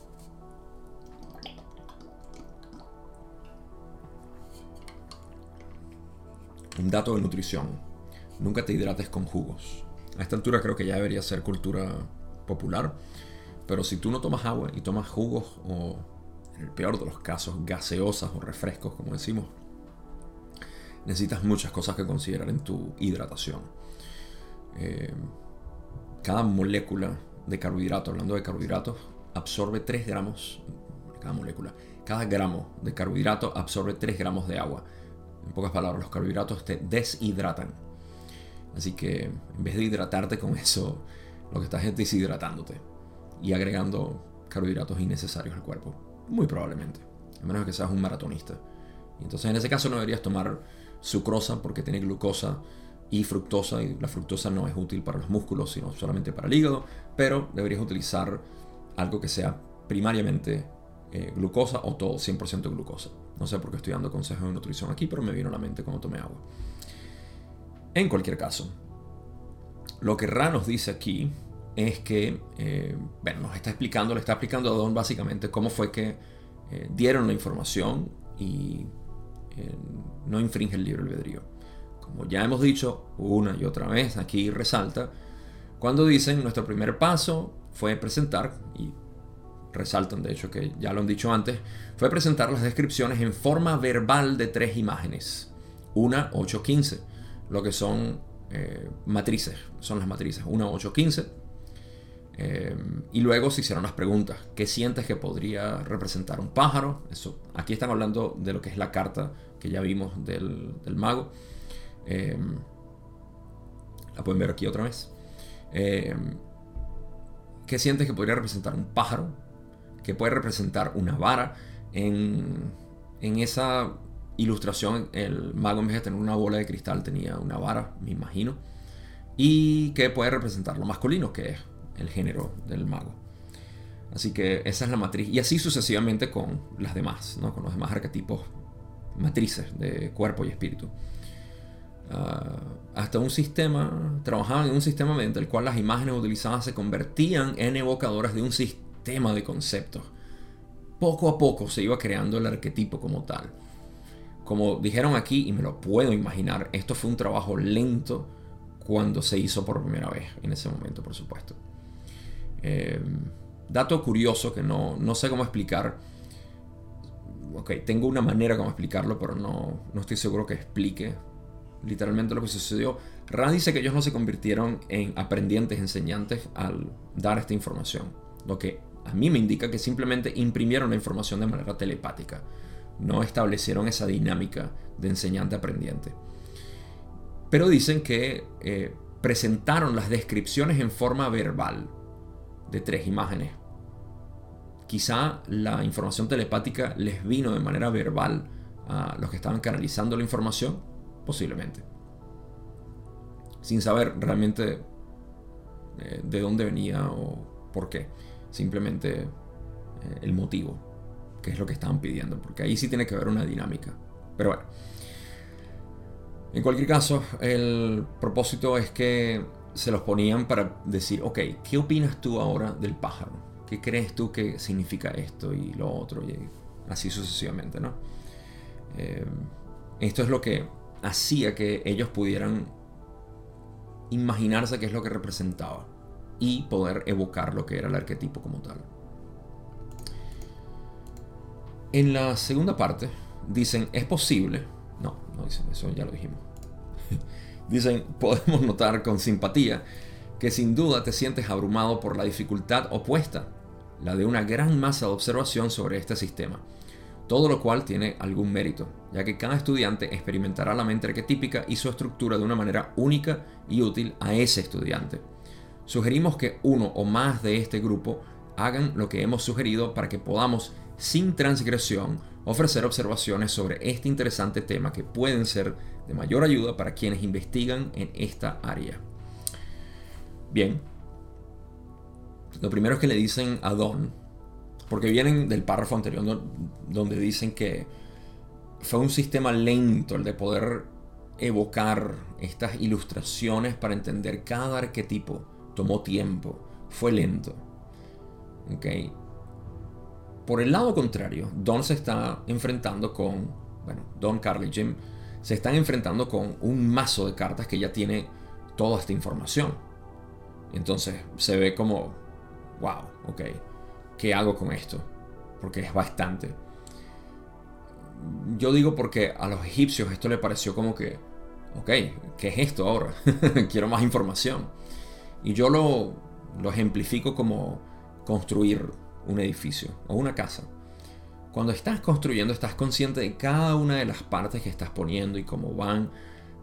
Un dato de nutrición. Nunca te hidrates con jugos. A esta altura creo que ya debería ser cultura popular. Pero si tú no tomas agua y tomas jugos o, en el peor de los casos, gaseosas o refrescos, como decimos, necesitas muchas cosas que considerar en tu hidratación. Eh, cada molécula de carbohidrato, hablando de carbohidratos, absorbe 3 gramos, cada molécula, cada gramo de carbohidrato absorbe 3 gramos de agua. En pocas palabras, los carbohidratos te deshidratan. Así que en vez de hidratarte con eso, lo que estás es deshidratándote y agregando carbohidratos innecesarios al cuerpo. Muy probablemente. A menos que seas un maratonista. Y entonces en ese caso no deberías tomar sucrosa porque tiene glucosa y fructosa. Y la fructosa no es útil para los músculos, sino solamente para el hígado. Pero deberías utilizar algo que sea primariamente eh, glucosa o todo 100% glucosa. No sé por qué estoy dando consejos de nutrición aquí, pero me vino a la mente cuando tomé agua. En cualquier caso, lo que Ra nos dice aquí es que, eh, bueno, nos está explicando, le está explicando a Don básicamente cómo fue que eh, dieron la información y no infringe el libre albedrío. Como ya hemos dicho una y otra vez, aquí resalta, cuando dicen nuestro primer paso fue presentar, y resaltan de hecho que ya lo han dicho antes, fue presentar las descripciones en forma verbal de tres imágenes. Una 815 lo que son eh, matrices, son las matrices 1, 8, 15. y luego se hicieron las preguntas. ¿Qué sientes que podría representar un pájaro? Eso, aquí están hablando de lo que es la carta que ya vimos del, mago. Em, la pueden ver aquí otra vez. Em, ¿Qué sientes que podría representar un pájaro? ¿Qué puede representar una vara? En, esa ilustración, el mago en vez de tener una bola de cristal tenía una vara, me imagino. Y que puede representar lo masculino, que es el género del mago. Así que esa es la matriz. Y así sucesivamente con las demás, ¿no? con los demás arquetipos matrices de cuerpo y espíritu. Ah, hasta un sistema, trabajaban en un sistema mediante el cual las imágenes utilizadas se convertían en evocadoras de un sistema de conceptos. Poco a poco se iba creando el arquetipo como tal. Como dijeron aquí, y me lo puedo imaginar, esto fue un trabajo lento cuando se hizo por primera vez, en ese momento, por supuesto. Em, dato curioso que no, no, sé cómo explicar. Ok, tengo una manera como explicarlo, pero no, no estoy seguro que explique literalmente lo que sucedió. Ra dice que ellos no se convirtieron en aprendientes, enseñantes al dar esta información. Lo que a mí me indica que simplemente imprimieron la información de manera telepática no establecieron esa dinámica de enseñante-aprendiente. Pero dicen que eh, presentaron las descripciones en forma verbal de tres imágenes. Quizá la información telepática les vino de manera verbal a los que estaban canalizando la información, posiblemente. Sin saber realmente eh, de dónde venía o por qué. Simplemente eh, el motivo qué es lo que estaban pidiendo, porque ahí sí tiene que haber una dinámica. Pero bueno, en cualquier caso, el propósito es que se los ponían para decir, ok, ¿qué opinas tú ahora del pájaro? ¿Qué crees tú que significa esto y lo otro? Y así sucesivamente, ¿no? Eh, esto es lo que hacía que ellos pudieran imaginarse qué es lo que representaba y poder evocar lo que era el arquetipo como tal. En la segunda parte dicen, es posible, no, no dicen eso, ya lo dijimos. dicen, podemos notar con simpatía que sin duda te sientes abrumado por la dificultad opuesta, la de una gran masa de observación sobre este sistema, todo lo cual tiene algún mérito, ya que cada estudiante experimentará la mente arquetípica y su estructura de una manera única y útil a ese estudiante. Sugerimos que uno o más de este grupo hagan lo que hemos sugerido para que podamos, sin transgresión, ofrecer observaciones sobre este interesante tema que pueden ser de mayor ayuda para quienes investigan en esta área. Bien, lo primero es que le dicen a Don, porque vienen del párrafo anterior donde dicen que fue un sistema lento el de poder evocar estas ilustraciones para entender cada arquetipo. Tomó tiempo, fue lento. ¿Ok? Por el lado contrario, Don se está enfrentando con, bueno, Don, Carly, Jim, se están enfrentando con un mazo de cartas que ya tiene toda esta información. Entonces se ve como, wow, ok, ¿qué hago con esto? Porque es bastante. Yo digo porque a los egipcios esto le pareció como que, ok, ¿qué es esto ahora? Quiero más información. Y yo lo, lo ejemplifico como construir un edificio o una casa. Cuando estás construyendo estás consciente de cada una de las partes que estás poniendo y cómo van,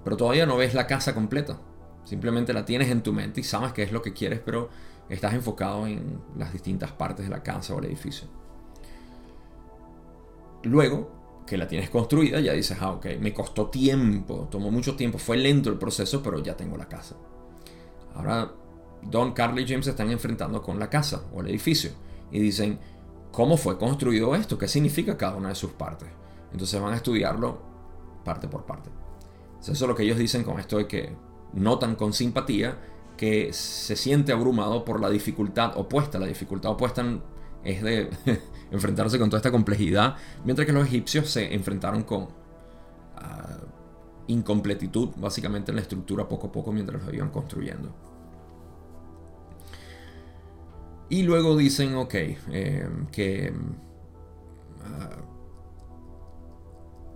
pero todavía no ves la casa completa. Simplemente la tienes en tu mente y sabes qué es lo que quieres, pero estás enfocado en las distintas partes de la casa o el edificio. Luego que la tienes construida, ya dices, ah, ok, me costó tiempo, tomó mucho tiempo, fue lento el proceso, pero ya tengo la casa. Ahora, Don, Carly y James se están enfrentando con la casa o el edificio y dicen, ¿cómo fue construido esto? ¿Qué significa cada una de sus partes? Entonces van a estudiarlo parte por parte. Eso es lo que ellos dicen con esto de que notan con simpatía que se siente abrumado por la dificultad opuesta. La dificultad opuesta es de enfrentarse con toda esta complejidad, mientras que los egipcios se enfrentaron con ah, incompletitud, básicamente en la estructura poco a poco mientras lo iban construyendo. Y luego dicen, ok, eh, que ah,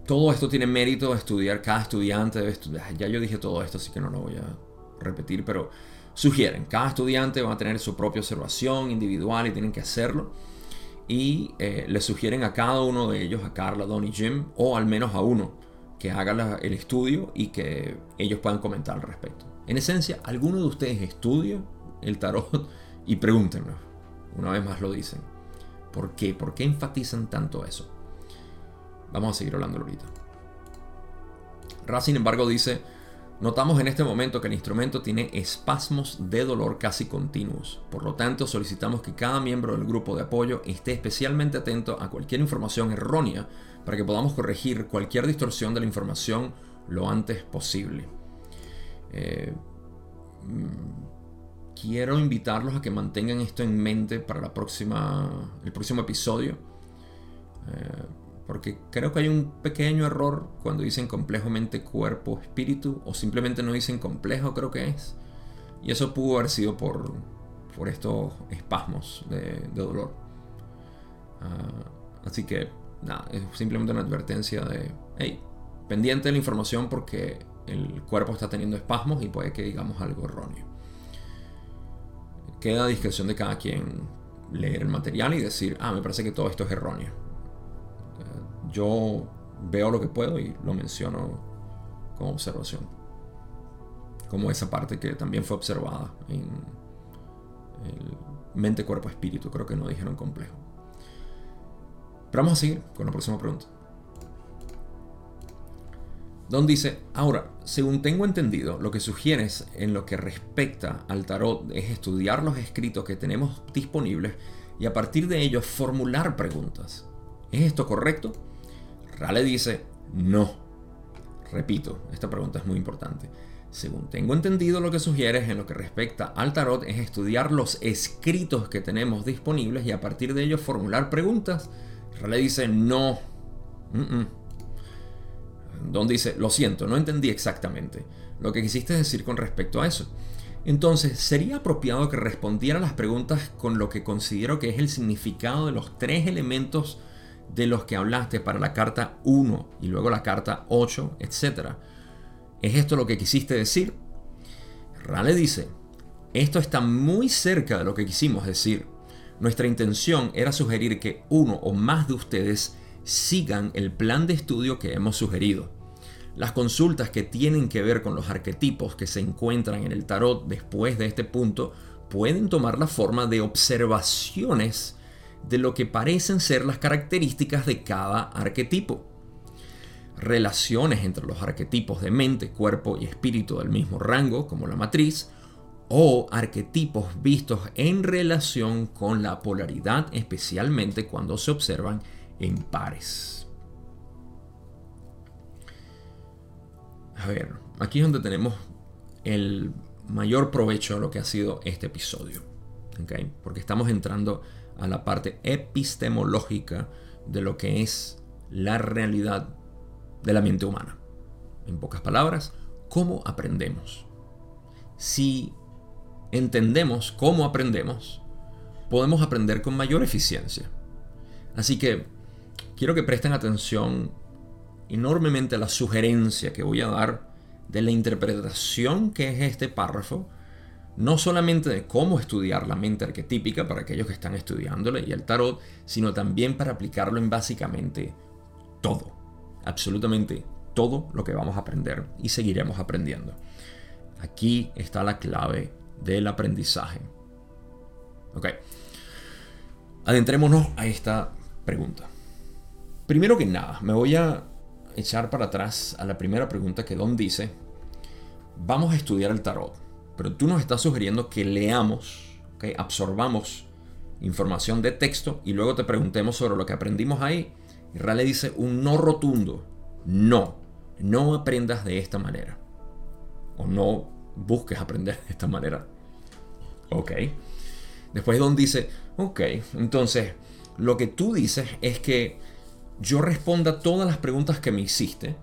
todo esto tiene mérito de estudiar, cada estudiante debe estudiar. Ya yo dije todo esto, así que no lo voy a repetir, pero sugieren, cada estudiante va a tener su propia observación individual y tienen que hacerlo. Y eh, le sugieren a cada uno de ellos, a Carla, Don y Jim, o al menos a uno, que haga el estudio y que ellos puedan comentar al respecto. En esencia, ¿alguno de ustedes estudia el tarot? Y pregúntenos, una vez más lo dicen. ¿Por qué? ¿Por qué enfatizan tanto eso? Vamos a seguir hablando ahorita. Ra, sin embargo, dice, notamos en este momento que el instrumento tiene espasmos de dolor casi continuos. Por lo tanto, solicitamos que cada miembro del grupo de apoyo esté especialmente atento a cualquier información errónea para que podamos corregir cualquier distorsión de la información lo antes posible. Eh, mm, quiero invitarlos a que mantengan esto en mente para la próxima, el próximo episodio. Eh, porque creo que hay un pequeño error cuando dicen complejo mente, cuerpo, espíritu, o simplemente no dicen complejo, creo que es. Y eso pudo haber sido por, por estos espasmos de, dolor. Ah, así que, nada, es simplemente una advertencia de, hey, pendiente de la información porque el cuerpo está teniendo espasmos y puede que digamos algo erróneo. Queda a discreción de cada quien leer el material y decir, ah, me parece que todo esto es erróneo. Yo veo lo que puedo y lo menciono como observación. Como esa parte que también fue observada en el mente, cuerpo, espíritu. Creo que no dijeron complejo. Pero vamos a seguir con la próxima pregunta. Don dice, ahora, según tengo entendido, lo que sugieres en lo que respecta al tarot es estudiar los escritos que tenemos disponibles y a partir de ellos formular preguntas. ¿Es esto correcto? Rale dice, no. Repito, esta pregunta es muy importante. Según tengo entendido, lo que sugieres en lo que respecta al tarot es estudiar los escritos que tenemos disponibles y a partir de ellos formular preguntas. Rale dice, no. Don dice, lo siento, no entendí exactamente lo que quisiste decir con respecto a eso. Entonces, ¿sería apropiado que respondiera las preguntas con lo que considero que es el significado de los tres elementos de los que hablaste para la carta 1 y luego la carta 8, etcétera? ¿Es esto lo que quisiste decir? Rale dice, esto está muy cerca de lo que quisimos decir. Nuestra intención era sugerir que uno o más de ustedes sigan el plan de estudio que hemos sugerido. Las consultas que tienen que ver con los arquetipos que se encuentran en el tarot después de este punto pueden tomar la forma de observaciones de lo que parecen ser las características de cada arquetipo. Relaciones entre los arquetipos de mente, cuerpo y espíritu del mismo rango, como la matriz, o arquetipos vistos en relación con la polaridad, especialmente cuando se observan en pares. A ver, aquí es donde tenemos el mayor provecho de lo que ha sido este episodio. Porque estamos entrando a la parte epistemológica de lo que es la realidad de la mente humana. En pocas palabras, cómo aprendemos. Si entendemos cómo aprendemos, podemos aprender con mayor eficiencia. Así que quiero que presten atención enormemente a la sugerencia que voy a dar de la interpretación que es este párrafo no solamente de cómo estudiar la mente arquetípica para aquellos que están estudiándole y el tarot, sino también para aplicarlo en básicamente todo, absolutamente todo lo que vamos a aprender y seguiremos aprendiendo. Aquí está la clave del aprendizaje. Ok, adentrémonos a esta pregunta. Primero que nada, me voy a echar para atrás a la primera pregunta que Don dice, vamos a estudiar el tarot pero tú nos estás sugiriendo que leamos, que absorbamos información de texto y luego te preguntemos sobre lo que aprendimos ahí. Y Rale dice un no rotundo. No, no aprendas de esta manera. O no busques aprender de esta manera. Ok. Después Don dice, ok, entonces lo que tú dices es que yo responda todas las preguntas que me hiciste.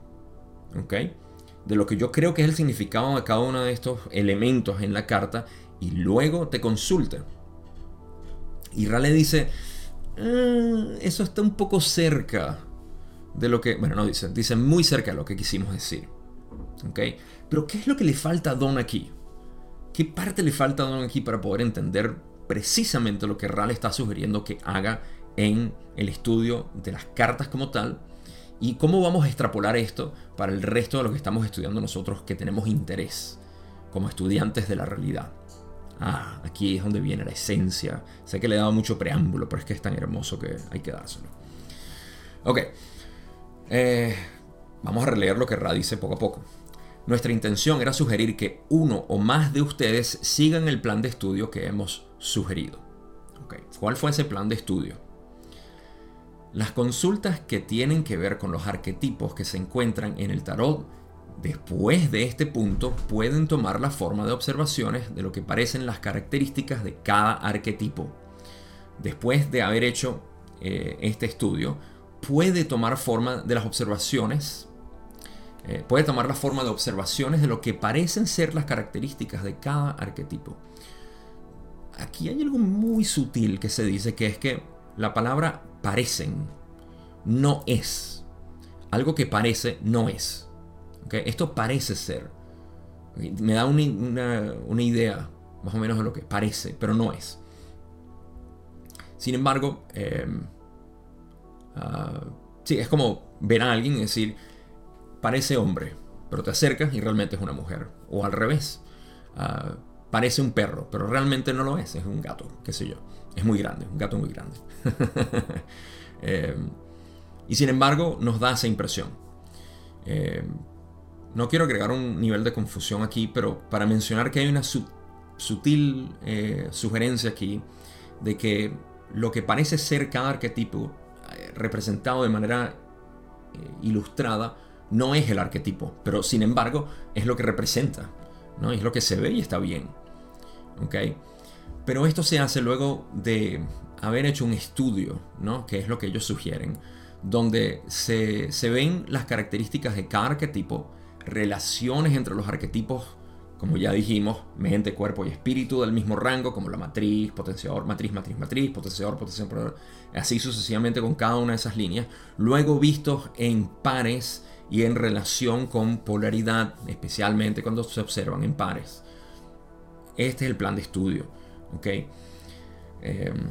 Ok de lo que yo creo que es el significado de cada uno de estos elementos en la carta y luego te consulte. Y Rale dice, ah, eso está un poco cerca de lo que, bueno, no dice, dice muy cerca de lo que quisimos decir. ¿Ok? Pero ¿qué es lo que le falta a Don aquí? ¿Qué parte le falta a Don aquí para poder entender precisamente lo que Rale está sugiriendo que haga en el estudio de las cartas como tal ¿Y cómo vamos a extrapolar esto para el resto de lo que estamos estudiando nosotros que tenemos interés como estudiantes de la realidad? Ah, aquí es donde viene la esencia. Sé que le he dado mucho preámbulo, pero es que es tan hermoso que hay que dárselo. Ok. Eh, vamos a releer lo que Ra dice poco a poco. Nuestra intención era sugerir que uno o más de ustedes sigan el plan de estudio que hemos sugerido. Okay. ¿Cuál fue ese plan de estudio? Las consultas que tienen que ver con los arquetipos que se encuentran en el tarot después de este punto pueden tomar la forma de observaciones de lo que parecen las características de cada arquetipo. Después de haber hecho eh, este estudio, puede tomar forma de las observaciones, eh, puede tomar la forma de observaciones de lo que parecen ser las características de cada arquetipo. Aquí hay algo muy sutil que se dice que es que la palabra parecen no es. Algo que parece no es. Esto parece ser. Me da una, idea más o menos de lo que parece, pero no es. Sin embargo, em, ah, sí, es como ver a alguien y decir, parece hombre, pero te acercas y realmente es una mujer. O al revés, ah, parece un perro, pero realmente no lo es, es un gato, qué sé yo. Es muy grande, un gato muy grande. Eh, y sin embargo, nos da esa impresión. Eh, no quiero agregar un nivel de confusión aquí, pero para mencionar que hay una sutil eh, sugerencia aquí de que lo que parece ser cada arquetipo representado de manera ilustrada no es el arquetipo, pero sin embargo es lo que representa, ¿no? es lo que se ve y está bien. ¿okay? Pero esto se hace luego de haber hecho un estudio, ¿no? que es lo que ellos sugieren, donde se, ven las características de cada arquetipo, relaciones entre los arquetipos, como ya dijimos, mente, cuerpo y espíritu del mismo rango, como la matriz, potenciador, matriz, matriz, matriz, potenciador, potenciador, así sucesivamente con cada una de esas líneas, luego vistos en pares y en relación con polaridad, especialmente cuando se observan en pares. Este es el plan de estudio. ¿Ok? Em,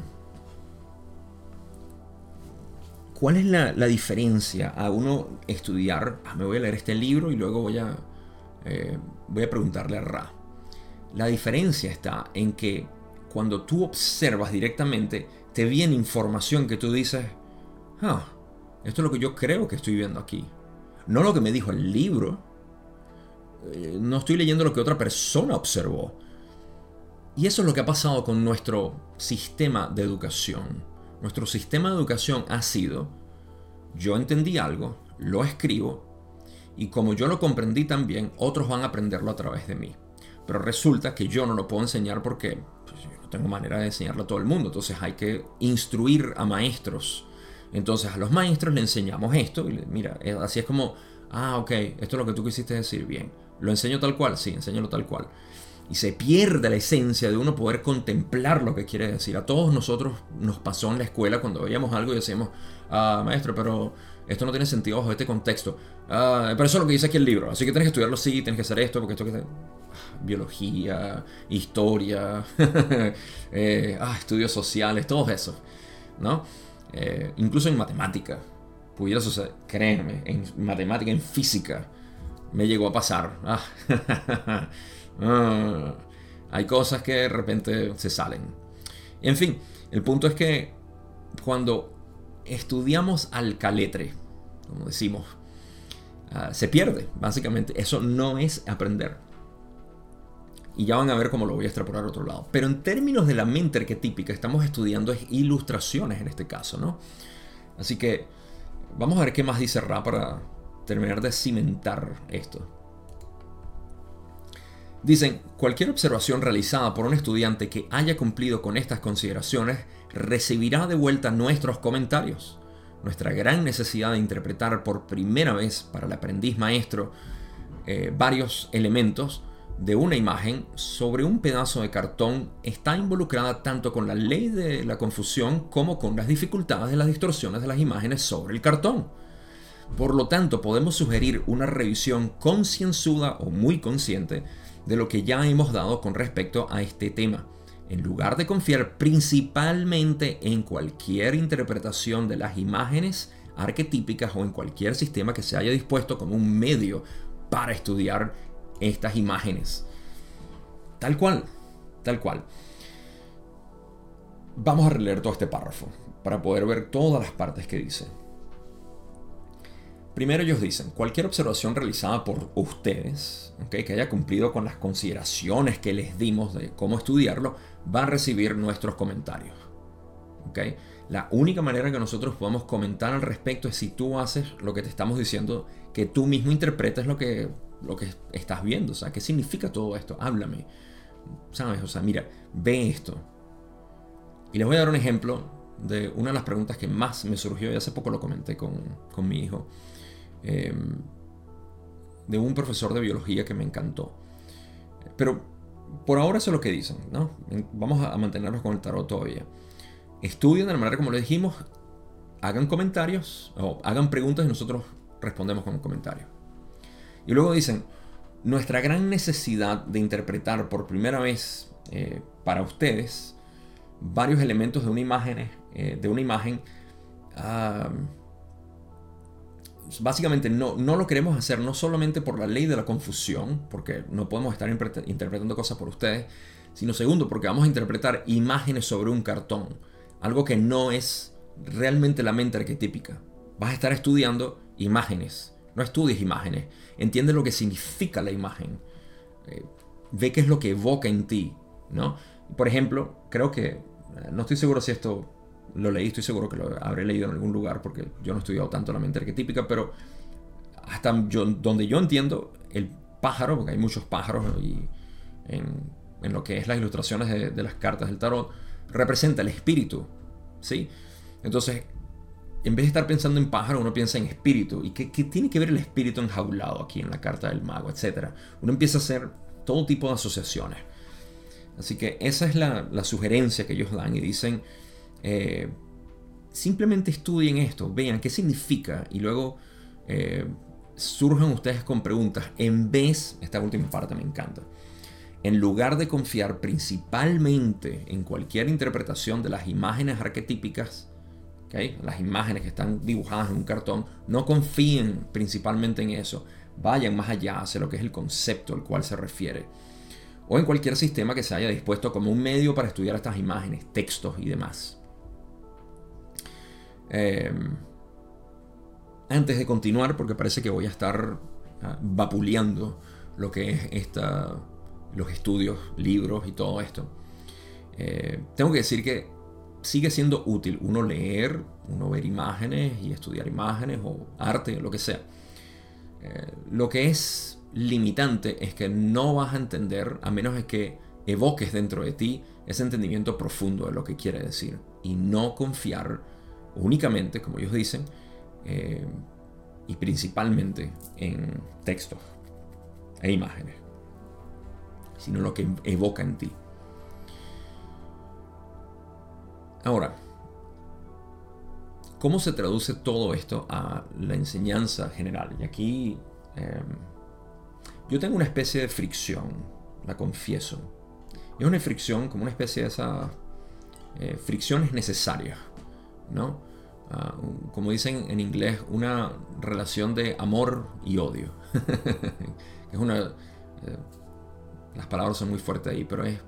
¿Cuál es la, diferencia a uno estudiar? Ah, me voy a leer este libro y luego voy a, eh, voy a preguntarle a Ra. La diferencia está en que cuando tú observas directamente, te viene información que tú dices, ah, esto es lo que yo creo que estoy viendo aquí. No lo que me dijo el libro. Eh, no estoy leyendo lo que otra persona observó. Y eso es lo que ha pasado con nuestro sistema de educación. Nuestro sistema de educación ha sido, yo entendí algo, lo escribo, y como yo lo comprendí también, otros van a aprenderlo a través de mí. Pero resulta que yo no lo puedo enseñar porque pues, yo no tengo manera de enseñarlo a todo el mundo. Entonces hay que instruir a maestros. Entonces a los maestros le enseñamos esto. Y mira, eh, así es como, ah, ok, esto es lo que tú quisiste decir. Bien, ¿lo enseño tal cual? Sí, enséñalo tal cual. Y se pierde la esencia de uno poder contemplar lo que quiere decir. A todos nosotros nos pasó en la escuela cuando veíamos algo y decíamos, ah, maestro, pero esto no tiene sentido bajo este contexto. Ah, pero eso es lo que dice aquí el libro. Así que tienes que estudiarlo así, tienes que hacer esto, porque esto que... Biología, historia, eh, ah, estudios sociales, todo eso. ¿no? Eh, incluso en matemática. Pudiera suceder, créeme, en matemática, en física, me llegó a pasar. Ah, ah, hay cosas que de repente se salen. En fin, el punto es que cuando estudiamos al caletre, como decimos, ah, se pierde, básicamente. Eso no es aprender. Y ya van a ver cómo lo voy a extrapolar a otro lado. Pero en términos de la mente arquetípica, estamos estudiando ilustraciones en este caso, ¿no? Así que vamos a ver qué más dice Ra para terminar de cimentar esto. Dicen, cualquier observación realizada por un estudiante que haya cumplido con estas consideraciones recibirá de vuelta nuestros comentarios. Nuestra gran necesidad de interpretar por primera vez para el aprendiz maestro eh, varios elementos de una imagen sobre un pedazo de cartón está involucrada tanto con la ley de la confusión como con las dificultades de las distorsiones de las imágenes sobre el cartón. Por lo tanto, podemos sugerir una revisión concienzuda o muy consciente de lo que ya hemos dado con respecto a este tema en lugar de confiar principalmente en cualquier interpretación de las imágenes arquetípicas o en cualquier sistema que se haya dispuesto como un medio para estudiar estas imágenes. Tal cual, tal cual. Vamos a releer todo este párrafo para poder ver todas las partes que dice. Primero ellos dicen, cualquier observación realizada por ustedes, que haya cumplido con las consideraciones que les dimos de cómo estudiarlo, va a recibir nuestros comentarios. ¿okay? La única manera que nosotros podemos comentar al respecto es si tú haces lo que te estamos diciendo, que tú mismo interpretes lo que, lo que estás viendo. O ¿qué significa todo esto? Háblame. ¿Sabes? O sea, mira, ve esto. Y les voy a dar un ejemplo de una de las preguntas que más me surgió y hace poco lo comenté con, con mi hijo. Em, de un profesor de biología que me encantó. Pero por ahora eso es lo que dicen, ¿no? Vamos a mantenernos con el tarot todavía. Estudien de la manera como lo dijimos, hagan comentarios o hagan preguntas y nosotros respondemos con un comentario. Y luego dicen, nuestra gran necesidad de interpretar por primera vez eh, para ustedes varios elementos de una imagen, eh, de una imagen ah, básicamente no, no lo queremos hacer no solamente por la ley de la confusión, porque no podemos estar interpretando cosas por ustedes, sino segundo, porque vamos a interpretar imágenes sobre un cartón, algo que no es realmente la mente arquetípica. Vas a estar estudiando imágenes, no estudies imágenes, entiende lo que significa la imagen, eh, ve qué es lo que evoca en ti, ¿no? Por ejemplo, creo que, eh, no estoy seguro si esto lo leí, estoy seguro que lo habré leído en algún lugar porque yo no he estudiado tanto la mente arquetípica, pero hasta yo, donde yo entiendo, el pájaro, porque hay muchos pájaros y en, lo que es las ilustraciones de, las cartas del tarot, representa el espíritu, ¿sí? Entonces, en vez de estar pensando en pájaro, uno piensa en espíritu. ¿Y qué, tiene que ver el espíritu enjaulado aquí en la carta del mago, etcétera? Uno empieza a hacer todo tipo de asociaciones. Así que esa es la sugerencia que ellos dan y dicen, eh, simplemente estudien esto, vean qué significa y luego eh, surjan ustedes con preguntas en vez, esta última parte me encanta, en lugar de confiar principalmente en cualquier interpretación de las imágenes arquetípicas, las imágenes que están dibujadas en un cartón, no confíen principalmente en eso, vayan más allá hacia lo que es el concepto al cual se refiere. o en cualquier sistema que se haya dispuesto como un medio para estudiar estas imágenes, textos y demás. Em, antes de continuar, porque parece que voy a estar ah, vapuleando lo que es esta, los estudios, libros y todo esto, eh, tengo que decir que sigue siendo útil uno leer, uno ver imágenes y estudiar imágenes o arte, lo que sea. Eh, lo que es limitante es que no vas a entender a menos de que evoques dentro de ti ese entendimiento profundo de lo que quiere decir y no confiar únicamente, como ellos dicen, eh, y principalmente en textos e imágenes, sino lo que evoca en ti. Ahora, ¿cómo se traduce todo esto a la enseñanza general? Y aquí em, yo tengo una especie de fricción, la confieso. Es una fricción como una especie de esas eh, fricciones necesarias, ¿no? Ah, como dicen en inglés, una relación de amor y odio. es una... Eh, las palabras son muy fuertes ahí, pero es...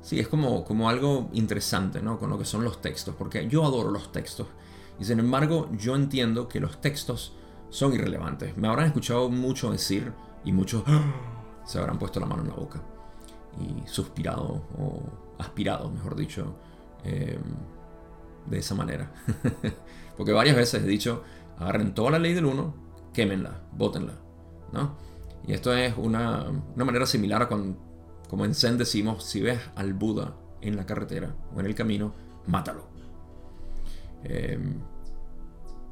Sí, es como, como algo interesante, ¿no? Con lo que son los textos, porque yo adoro los textos. Y sin embargo, yo entiendo que los textos son irrelevantes. Me habrán escuchado mucho decir y muchos se habrán puesto la mano en la boca y suspirado o aspirado, mejor dicho, eh, de esa manera. Porque varias veces he dicho, agarren toda la ley del uno, quémenla, bótenla. ¿no? Y esto es una, manera similar a cuando, como en Zen decimos, si ves al Buda en la carretera o en el camino, mátalo. Em,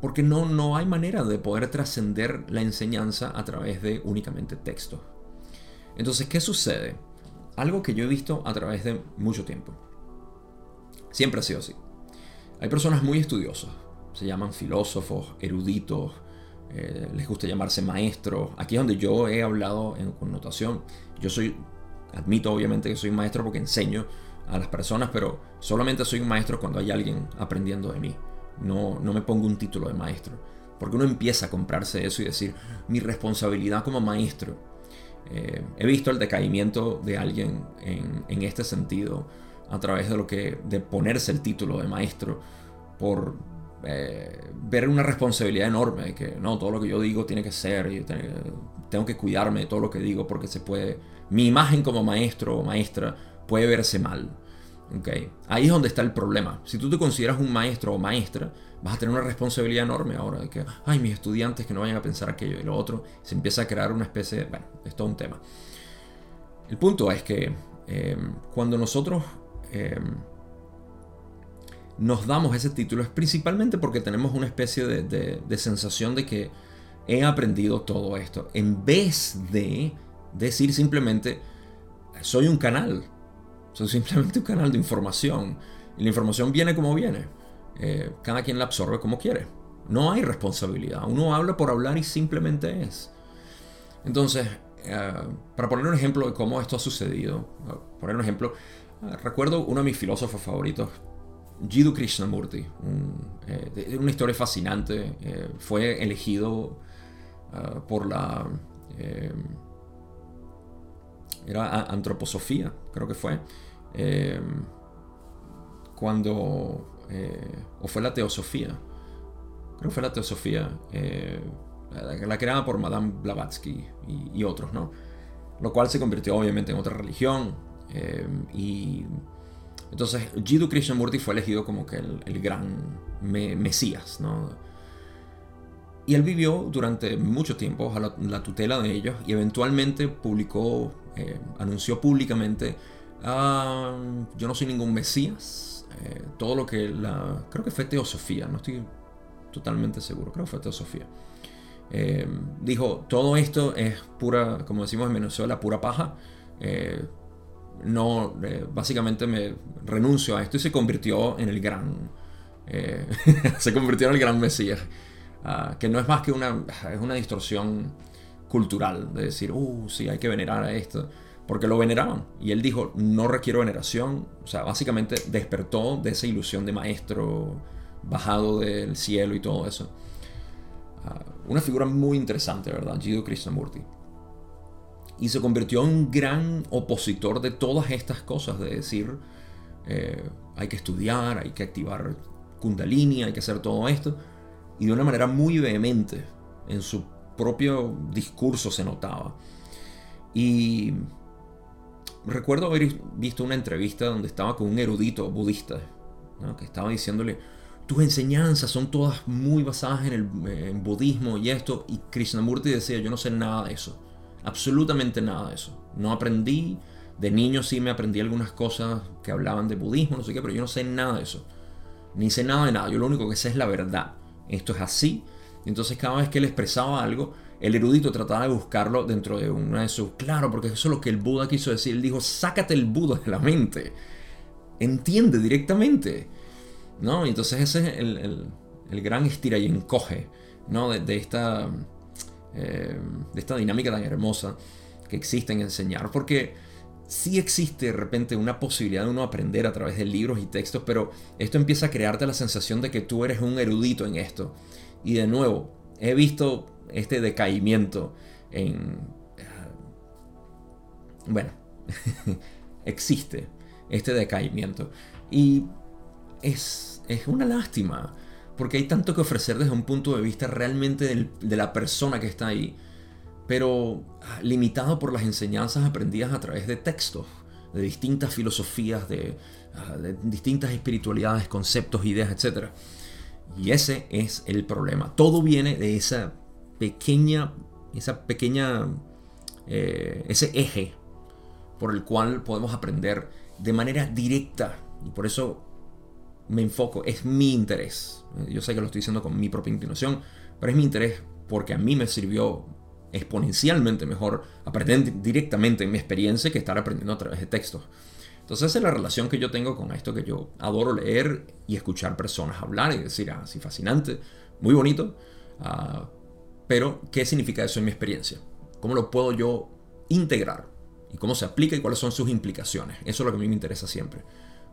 porque no, no hay manera de poder trascender la enseñanza a través de únicamente textos. Entonces, ¿qué sucede? Algo que yo he visto a través de mucho tiempo. Siempre ha sido así. Hay personas muy estudiosas, se llaman filósofos, eruditos, eh, les gusta llamarse maestros. Aquí es donde yo he hablado en connotación. Yo soy, admito obviamente que soy maestro porque enseño a las personas, pero solamente soy un maestro cuando hay alguien aprendiendo de mí. No, no me pongo un título de maestro. Porque uno empieza a comprarse eso y decir, mi responsabilidad como maestro. Eh, he visto el decaimiento de alguien en, en este sentido a través de lo que de ponerse el título de maestro por eh, ver una responsabilidad enorme de que no todo lo que yo digo tiene que ser y tengo que cuidarme de todo lo que digo porque se puede mi imagen como maestro o maestra puede verse mal okay. ahí es donde está el problema si tú te consideras un maestro o maestra vas a tener una responsabilidad enorme ahora de que ay mis estudiantes que no vayan a pensar aquello y lo otro se empieza a crear una especie de bueno es todo un tema el punto es que eh, cuando nosotros Em, nos damos ese título es principalmente porque tenemos una especie de, sensación de que he aprendido todo esto, en vez de decir simplemente, soy un canal, soy simplemente un canal de información, y la información viene como viene, eh, cada quien la absorbe como quiere, no hay responsabilidad, uno habla por hablar y simplemente es. Entonces, eh, para poner un ejemplo de cómo esto ha sucedido, poner un ejemplo, Recuerdo uno de mis filósofos favoritos, Jiddu Krishnamurti, eh, una historia fascinante. Eh, fue elegido ah, por la. Eh, era antroposofía, creo que fue. cuando. o fue la teosofía. Creo que fue la teosofía. la creada por Madame Blavatsky y, y otros, ¿no? Lo cual se convirtió obviamente en otra religión Em, y entonces Jiddu Krishnamurti fue elegido como que el, gran mesías, ¿no? Y él vivió durante mucho tiempo a la, tutela de ellos y eventualmente publicó, eh, anunció públicamente, ah, yo no soy ningún mesías, eh, todo lo que la, creo que fue teosofía, no estoy totalmente seguro, creo que fue teosofía. Em, dijo, todo esto es pura, como decimos en Venezuela, pura paja. Eh, no, eh, básicamente me renuncio a esto y se convirtió en el gran, eh, se convirtió en el gran Mesías, ah, que no es más que una, es una distorsión cultural de decir, uh, sí, hay que venerar a esto, porque lo veneraban. Y él dijo, no requiero veneración, o sea, básicamente despertó de esa ilusión de maestro bajado del cielo y todo eso. Ah, una figura muy interesante, ¿verdad? Jiddu Krishnamurti. Y se convirtió en un gran opositor de todas estas cosas, de decir, eh, hay que estudiar, hay que activar kundalini, hay que hacer todo esto, y de una manera muy vehemente, en su propio discurso se notaba. Y recuerdo haber visto una entrevista donde estaba con un erudito budista, que estaba diciéndole, tus enseñanzas son todas muy basadas en el budismo y esto, y Krishnamurti decía, yo no sé nada de eso absolutamente nada de eso. No aprendí, de niño sí me aprendí algunas cosas que hablaban de budismo, no sé qué, pero yo no sé nada de eso. Ni sé nada de nada, yo lo único que sé es la verdad. Esto es así. Entonces cada vez que él expresaba algo, el erudito trataba de buscarlo dentro de una de sus... Claro, porque eso es lo que el Buda quiso decir. Él dijo, sácate el Buda de la mente. Entiende directamente. ¿No? Entonces ese es el, gran estira y encoge ¿no? de esta eh, de esta dinámica tan hermosa que existe en enseñar, porque sí existe de repente una posibilidad de uno aprender a través de libros y textos, pero esto empieza a crearte la sensación de que tú eres un erudito en esto. Y de nuevo, he visto este decaimiento en... Eh, bueno, existe este decaimiento. Y es, es una lástima porque hay tanto que ofrecer desde un punto de vista realmente de la persona que está ahí, pero ah, limitado por las enseñanzas aprendidas a través de textos, de distintas filosofías, de, ah, distintas espiritualidades, conceptos, ideas, etc. Y ese es el problema. Todo viene de esa pequeña, esa pequeña, eh, ese eje por el cual podemos aprender de manera directa. Y por eso me enfoco, es mi interés. Yo sé que lo estoy diciendo con mi propia inclinación, pero es mi interés porque a mí me sirvió exponencialmente mejor aprender directamente en mi experiencia que estar aprendiendo a través de textos. Entonces esa es la relación que yo tengo con esto, que yo adoro leer y escuchar personas hablar y decir, ah, sí, fascinante, muy bonito, ah, pero ¿qué significa eso en mi experiencia? ¿Cómo lo puedo yo integrar? ¿Y cómo se aplica y cuáles son sus implicaciones? Eso es lo que a mí me interesa siempre.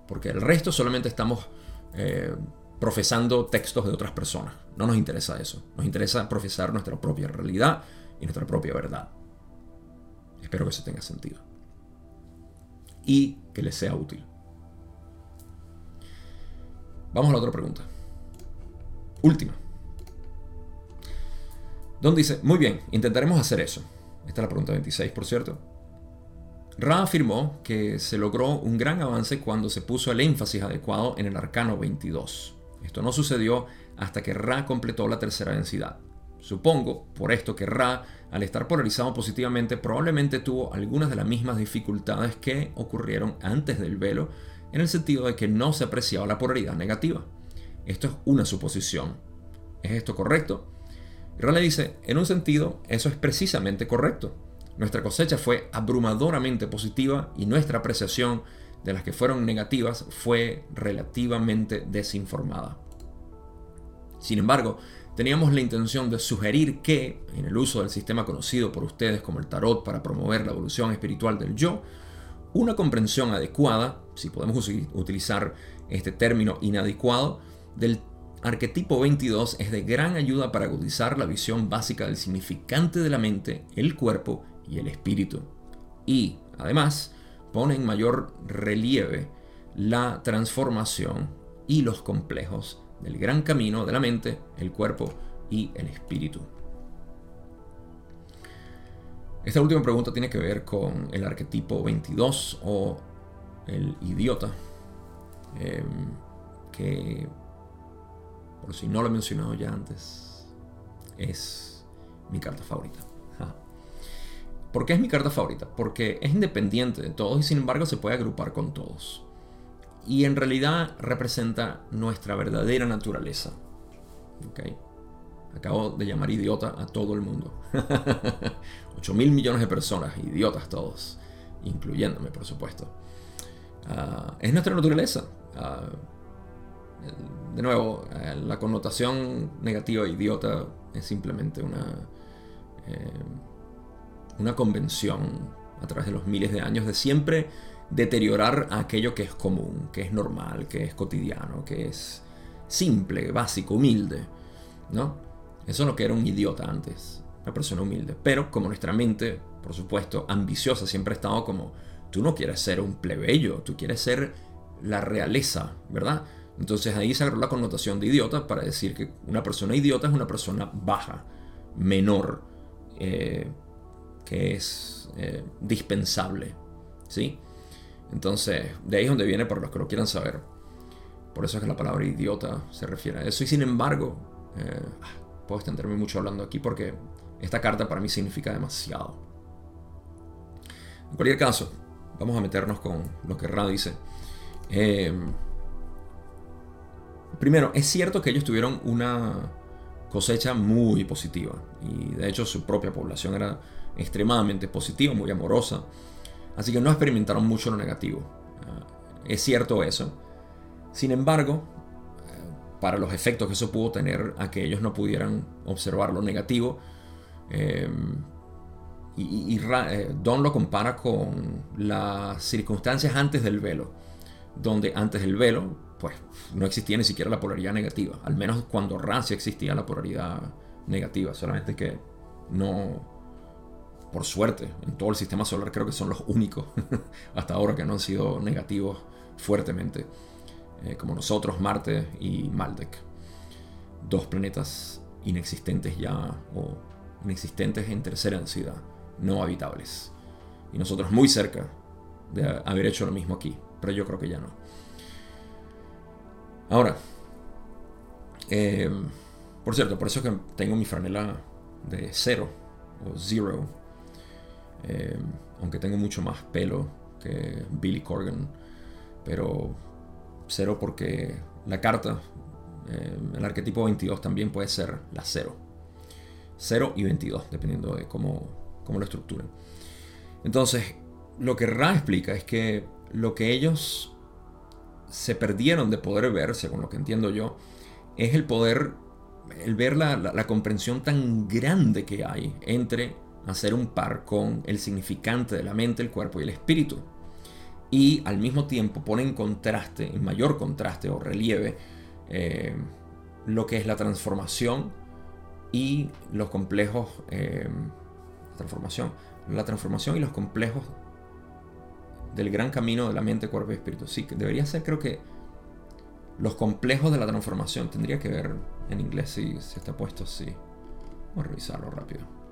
Porque el resto solamente estamos eh, profesando textos de otras personas. No nos interesa eso. Nos interesa profesar nuestra propia realidad y nuestra propia verdad. Espero que eso tenga sentido. Y que les sea útil. Vamos a la otra pregunta. Última. Don dice, muy bien, intentaremos hacer eso. Esta es la pregunta 26, por cierto. Ra afirmó que se logró un gran avance cuando se puso el énfasis adecuado en el arcano 22. Esto no sucedió hasta que Ra completó la tercera densidad. Supongo, por esto, que Ra, al estar polarizado positivamente, probablemente tuvo algunas de las mismas dificultades que ocurrieron antes del velo, en el sentido de que no se apreciaba la polaridad negativa. Esto es una suposición. ¿Es esto correcto? Ra le dice, en un sentido, eso es precisamente correcto. Nuestra cosecha fue abrumadoramente positiva y nuestra apreciación de las que fueron negativas fue relativamente desinformada. Sin embargo, teníamos la intención de sugerir que, en el uso del sistema conocido por ustedes como el tarot para promover la evolución espiritual del yo, una comprensión adecuada, si podemos utilizar este término inadecuado, del arquetipo 22 es de gran ayuda para agudizar la visión básica del significante de la mente, el cuerpo y el espíritu. Y, además, pone en mayor relieve la transformación y los complejos del gran camino de la mente, el cuerpo y el espíritu. Esta última pregunta tiene que ver con el arquetipo 22 o el idiota, em, que, por si no lo he mencionado ya antes, es mi carta favorita. ¿Por qué es mi carta favorita? Porque es independiente de todos y sin embargo se puede agrupar con todos. Y en realidad representa nuestra verdadera naturaleza. Acabo de llamar idiota a todo el mundo. 8 mil millones de personas, idiotas todos, incluyéndome por supuesto. Ah, es nuestra naturaleza. Ah, de nuevo, eh, la connotación negativa idiota es simplemente una... Eh, una convención a través de los miles de años de siempre deteriorar aquello que es común, que es normal, que es cotidiano, que es simple, básico, humilde, ¿no? Eso es lo que era un idiota antes, una persona humilde. Pero como nuestra mente por supuesto, ambiciosa, siempre ha estado como, tú no quieres ser un plebeyo, tú quieres ser la realeza, ¿verdad? Entonces ahí se agarró la connotación de idiota para decir que una persona idiota es una persona baja, menor, eh, que es eh, dispensable, ¿sí? Entonces, de ahí es donde viene, para los que lo quieran saber. Por eso es que la palabra idiota se refiere a eso. Y sin embargo, eh, puedo extenderme mucho hablando aquí porque esta carta para mí significa demasiado. En cualquier caso, vamos a meternos con lo que Ra dice. Eh, primero, es cierto que ellos tuvieron una cosecha muy positiva y de hecho su propia población era extremadamente positiva, muy amorosa, así que no experimentaron mucho lo negativo. Eh, es cierto eso. Sin embargo, eh, para los efectos que eso pudo tener a que ellos no pudieran observar lo negativo, y, Don lo compara con las circunstancias antes del velo donde antes del velo, pues no existía ni siquiera la polaridad negativa. Al menos cuando Ra existía la polaridad negativa, solamente que no, por suerte, en todo el sistema solar creo que son los únicos hasta ahora que no han sido negativos fuertemente, eh, como nosotros, Marte y Maldek. Dos planetas inexistentes ya, o inexistentes en tercera densidad, no habitables. Y nosotros muy cerca de haber hecho lo mismo aquí pero yo creo que ya no. Ahora, eh, por cierto, por eso que tengo mi franela de cero o zero, eh, aunque tengo mucho más pelo que Billy Corgan, pero cero porque la carta, eh, el arquetipo 22 también puede ser la cero. 0 y 22, dependiendo de cómo, cómo lo estructuren. Entonces, lo que Ra explica es que lo que ellos se perdieron de poder ver, según lo que entiendo yo, es el poder, el ver la, comprensión tan grande que hay entre hacer un par con el significante de la mente, el cuerpo y el espíritu. Y al mismo tiempo pone en contraste, en mayor contraste o relieve, eh, lo que es la transformación y los complejos. Eh, transformación. La transformación y los complejos del gran camino de la mente, cuerpo y espíritu. Sí, debería ser, creo que, los complejos de la transformación. Tendría que ver en inglés si, si está puesto así. Vamos a revisarlo rápido.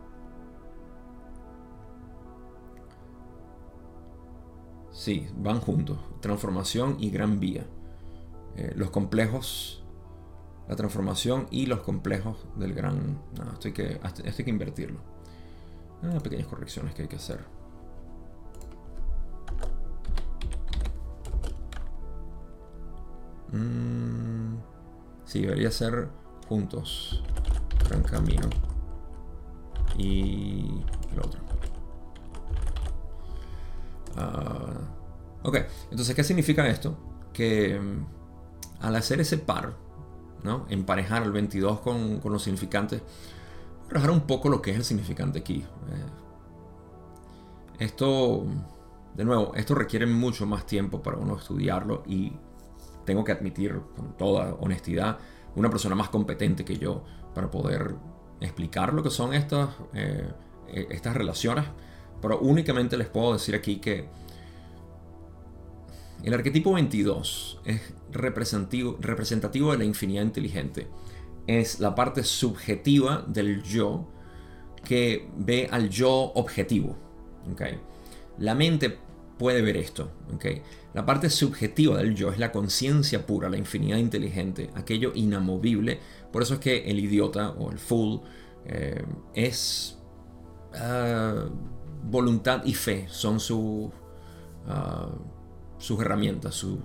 Sí, van juntos. Transformación y gran vía. Eh, los complejos, la transformación y los complejos del gran... No, esto hay que, esto hay que invertirlo. Ah, pequeñas correcciones que hay que hacer. Mm, sí, debería ser juntos. Gran camino. Y el otro. Ah, ok, entonces, ¿qué significa esto? Que mm, al hacer ese par, ¿no? emparejar el 22 con, con los significantes, relajar un poco lo que es el significante aquí. Eh, esto, de nuevo, esto requiere mucho más tiempo para uno estudiarlo y tengo que admitir con toda honestidad, una persona más competente que yo para poder explicar lo que son estas, eh, eh, estas relaciones, pero únicamente les puedo decir aquí que el arquetipo 22 es representativo, representativo de la infinidad inteligente. Es la parte subjetiva del yo que ve al yo objetivo. ¿okay? La mente puede ver esto. ¿okay? La parte subjetiva del yo es la conciencia pura, la infinidad inteligente, aquello inamovible. Por eso es que el idiota o el fool eh, es ah, voluntad y fe, son ah, sus herramientas, sus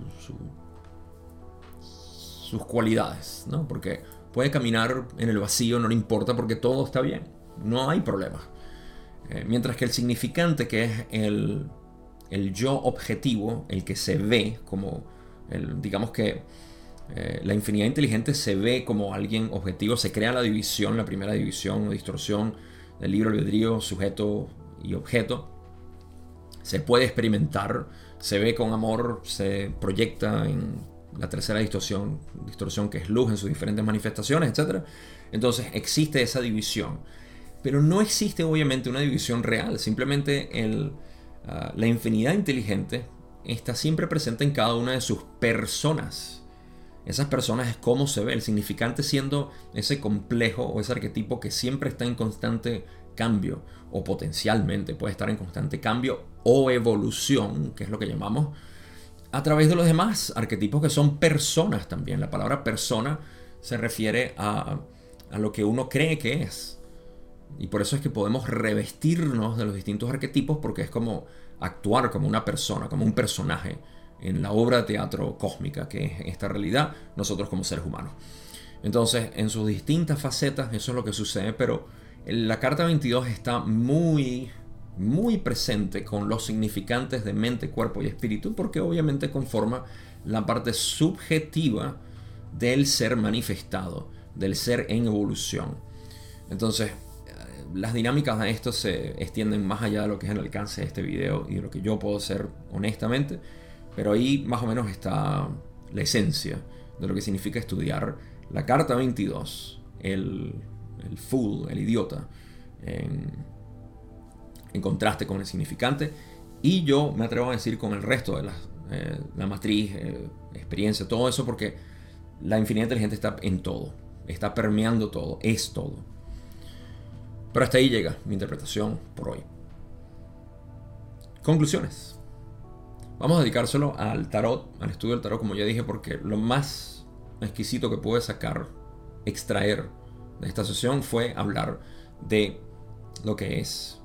cualidades, ¿no? Porque puede caminar en el vacío, no le importa porque todo está bien, no hay problema. Eh, mientras que el significante, que es el el yo objetivo, el que se ve como, el, digamos que eh, la infinidad inteligente se ve como alguien objetivo, se crea la división, la primera división o distorsión del libro albedrío, sujeto y objeto. Se puede experimentar, se ve con amor, se proyecta en la tercera distorsión, distorsión que es luz en sus diferentes manifestaciones, etc. Entonces existe esa división. Pero no existe obviamente una división real, simplemente el, ah, la infinidad inteligente está siempre presente en cada una de sus personas. Esas personas es cómo se ve, el significante siendo ese complejo o ese arquetipo que siempre está en constante cambio o potencialmente puede estar en constante cambio o evolución, que es lo que llamamos, a través de los demás arquetipos que son personas también. La palabra persona se refiere a, a lo que uno cree que es. Y por eso es que podemos revestirnos de los distintos arquetipos porque es como actuar como una persona, como un personaje en la obra de teatro cósmica que es esta realidad, nosotros como seres humanos. Entonces, en sus distintas facetas, eso es lo que sucede, pero la carta 22 está muy, muy presente con los significantes de mente, cuerpo y espíritu, porque obviamente conforma la parte subjetiva del ser manifestado, del ser en evolución. Entonces, las dinámicas de esto se extienden más allá de lo que es el alcance de este video y de lo que yo puedo hacer honestamente, pero ahí más o menos está la esencia de lo que significa estudiar la carta 22, el, el fool, el idiota, en, contraste con el significante, y yo me atrevo a decir con el resto de eh, la matriz, eh, experiencia, todo eso, porque la infinidad inteligente está en todo, está permeando todo, es todo. Pero hasta ahí llega mi interpretación por hoy. Conclusiones. Vamos a dedicárselo al tarot, al estudio del tarot, como ya dije, porque lo más exquisito que pude sacar, extraer de esta sesión fue hablar de lo que es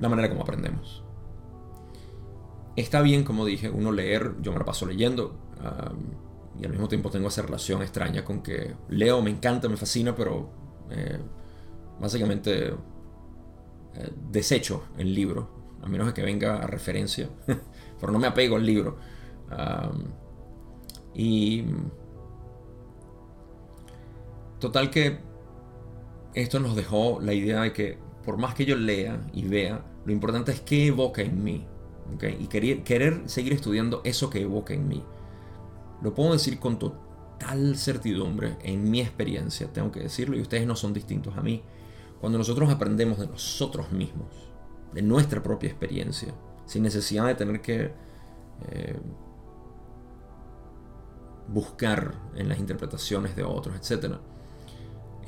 la manera como aprendemos. Está bien, como dije, uno leer, yo me lo paso leyendo, y al mismo tiempo tengo esa relación extraña con que leo, me encanta, me fascina, pero eh, básicamente eh, desecho el libro, a menos que venga a referencia, pero no me apego al libro. y total que esto nos dejó la idea de que por más que yo lea y vea, lo importante es qué evoca en mí. Y querer, querer seguir estudiando eso que evoca en mí. Lo puedo decir con total certidumbre en mi experiencia, tengo que decirlo, y ustedes no son distintos a mí. Cuando nosotros aprendemos de nosotros mismos, de nuestra propia experiencia, sin necesidad de tener que eh, buscar en las interpretaciones de otros, etc.,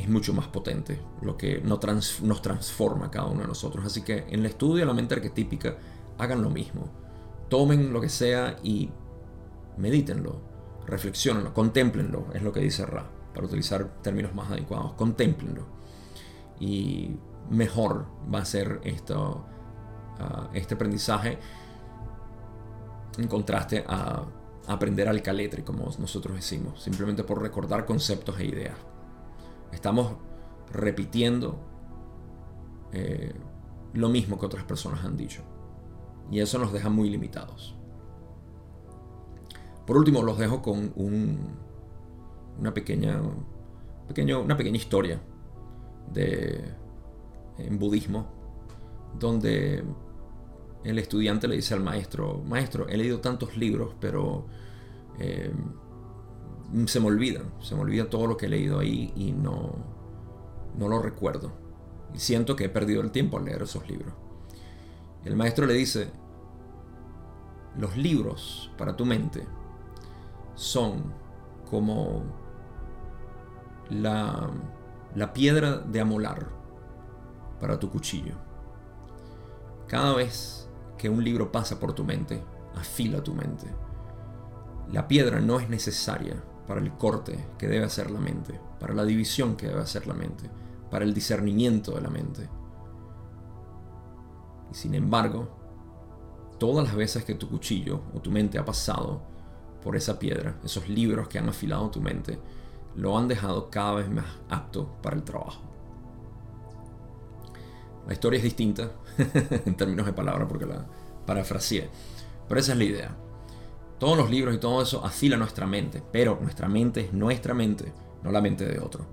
es mucho más potente lo que nos, nos transforma cada uno de nosotros. Así que en el estudio de la mente arquetípica, hagan lo mismo. Tomen lo que sea y medítenlo, reflexionenlo, contemplenlo, es lo que dice Ra, para utilizar términos más adecuados, contemplenlo y mejor va a ser esto, ah, este aprendizaje en contraste a, aprender al caletre, como nosotros decimos, simplemente por recordar conceptos e ideas. Estamos repitiendo eh, lo mismo que otras personas han dicho. Y eso nos deja muy limitados. Por último, los dejo con una, pequeña, una pequeña historia de, en budismo, donde el estudiante le dice al maestro, maestro, he leído tantos libros, pero eh, se me olvidan, se me olvida todo lo que he leído ahí y no, no lo recuerdo. Y siento que he perdido el tiempo al leer esos libros. el maestro le dice, los libros para tu mente son como la la piedra de amolar para tu cuchillo. Cada vez que un libro pasa por tu mente, afila tu mente. La piedra no es necesaria para el corte que debe hacer la mente, para la división que debe hacer la mente, para el discernimiento de la mente. Y sin embargo, todas las veces que tu cuchillo o tu mente ha pasado por esa piedra, esos libros que han afilado tu mente, lo han dejado cada vez más apto para el trabajo. La historia es distinta en términos de palabra porque la parafraseé, pero esa es la idea. Todos los libros y todo eso afila nuestra mente, pero nuestra mente es nuestra mente, no la mente de otro.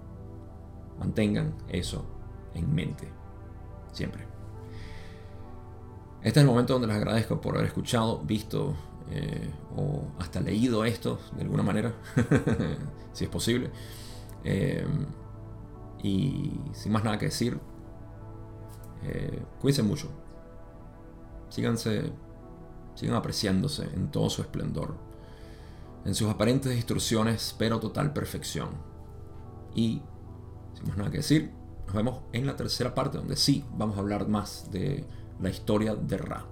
Mantengan eso en mente, siempre. Este es el momento donde les agradezco por haber escuchado, visto eh, o hasta leído esto de alguna manera, si es posible. Eh, y sin más nada que decir, Eh, cuídense mucho. Síganse, sigan apreciándose en todo su esplendor. En sus aparentes distorsiones, pero total perfección. Y, sin más nada que decir, nos vemos en la tercera parte, donde sí vamos a hablar más de la historia de Ra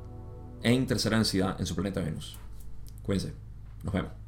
en tercera densidad en su planeta Venus. Cuídense. Nos vemos.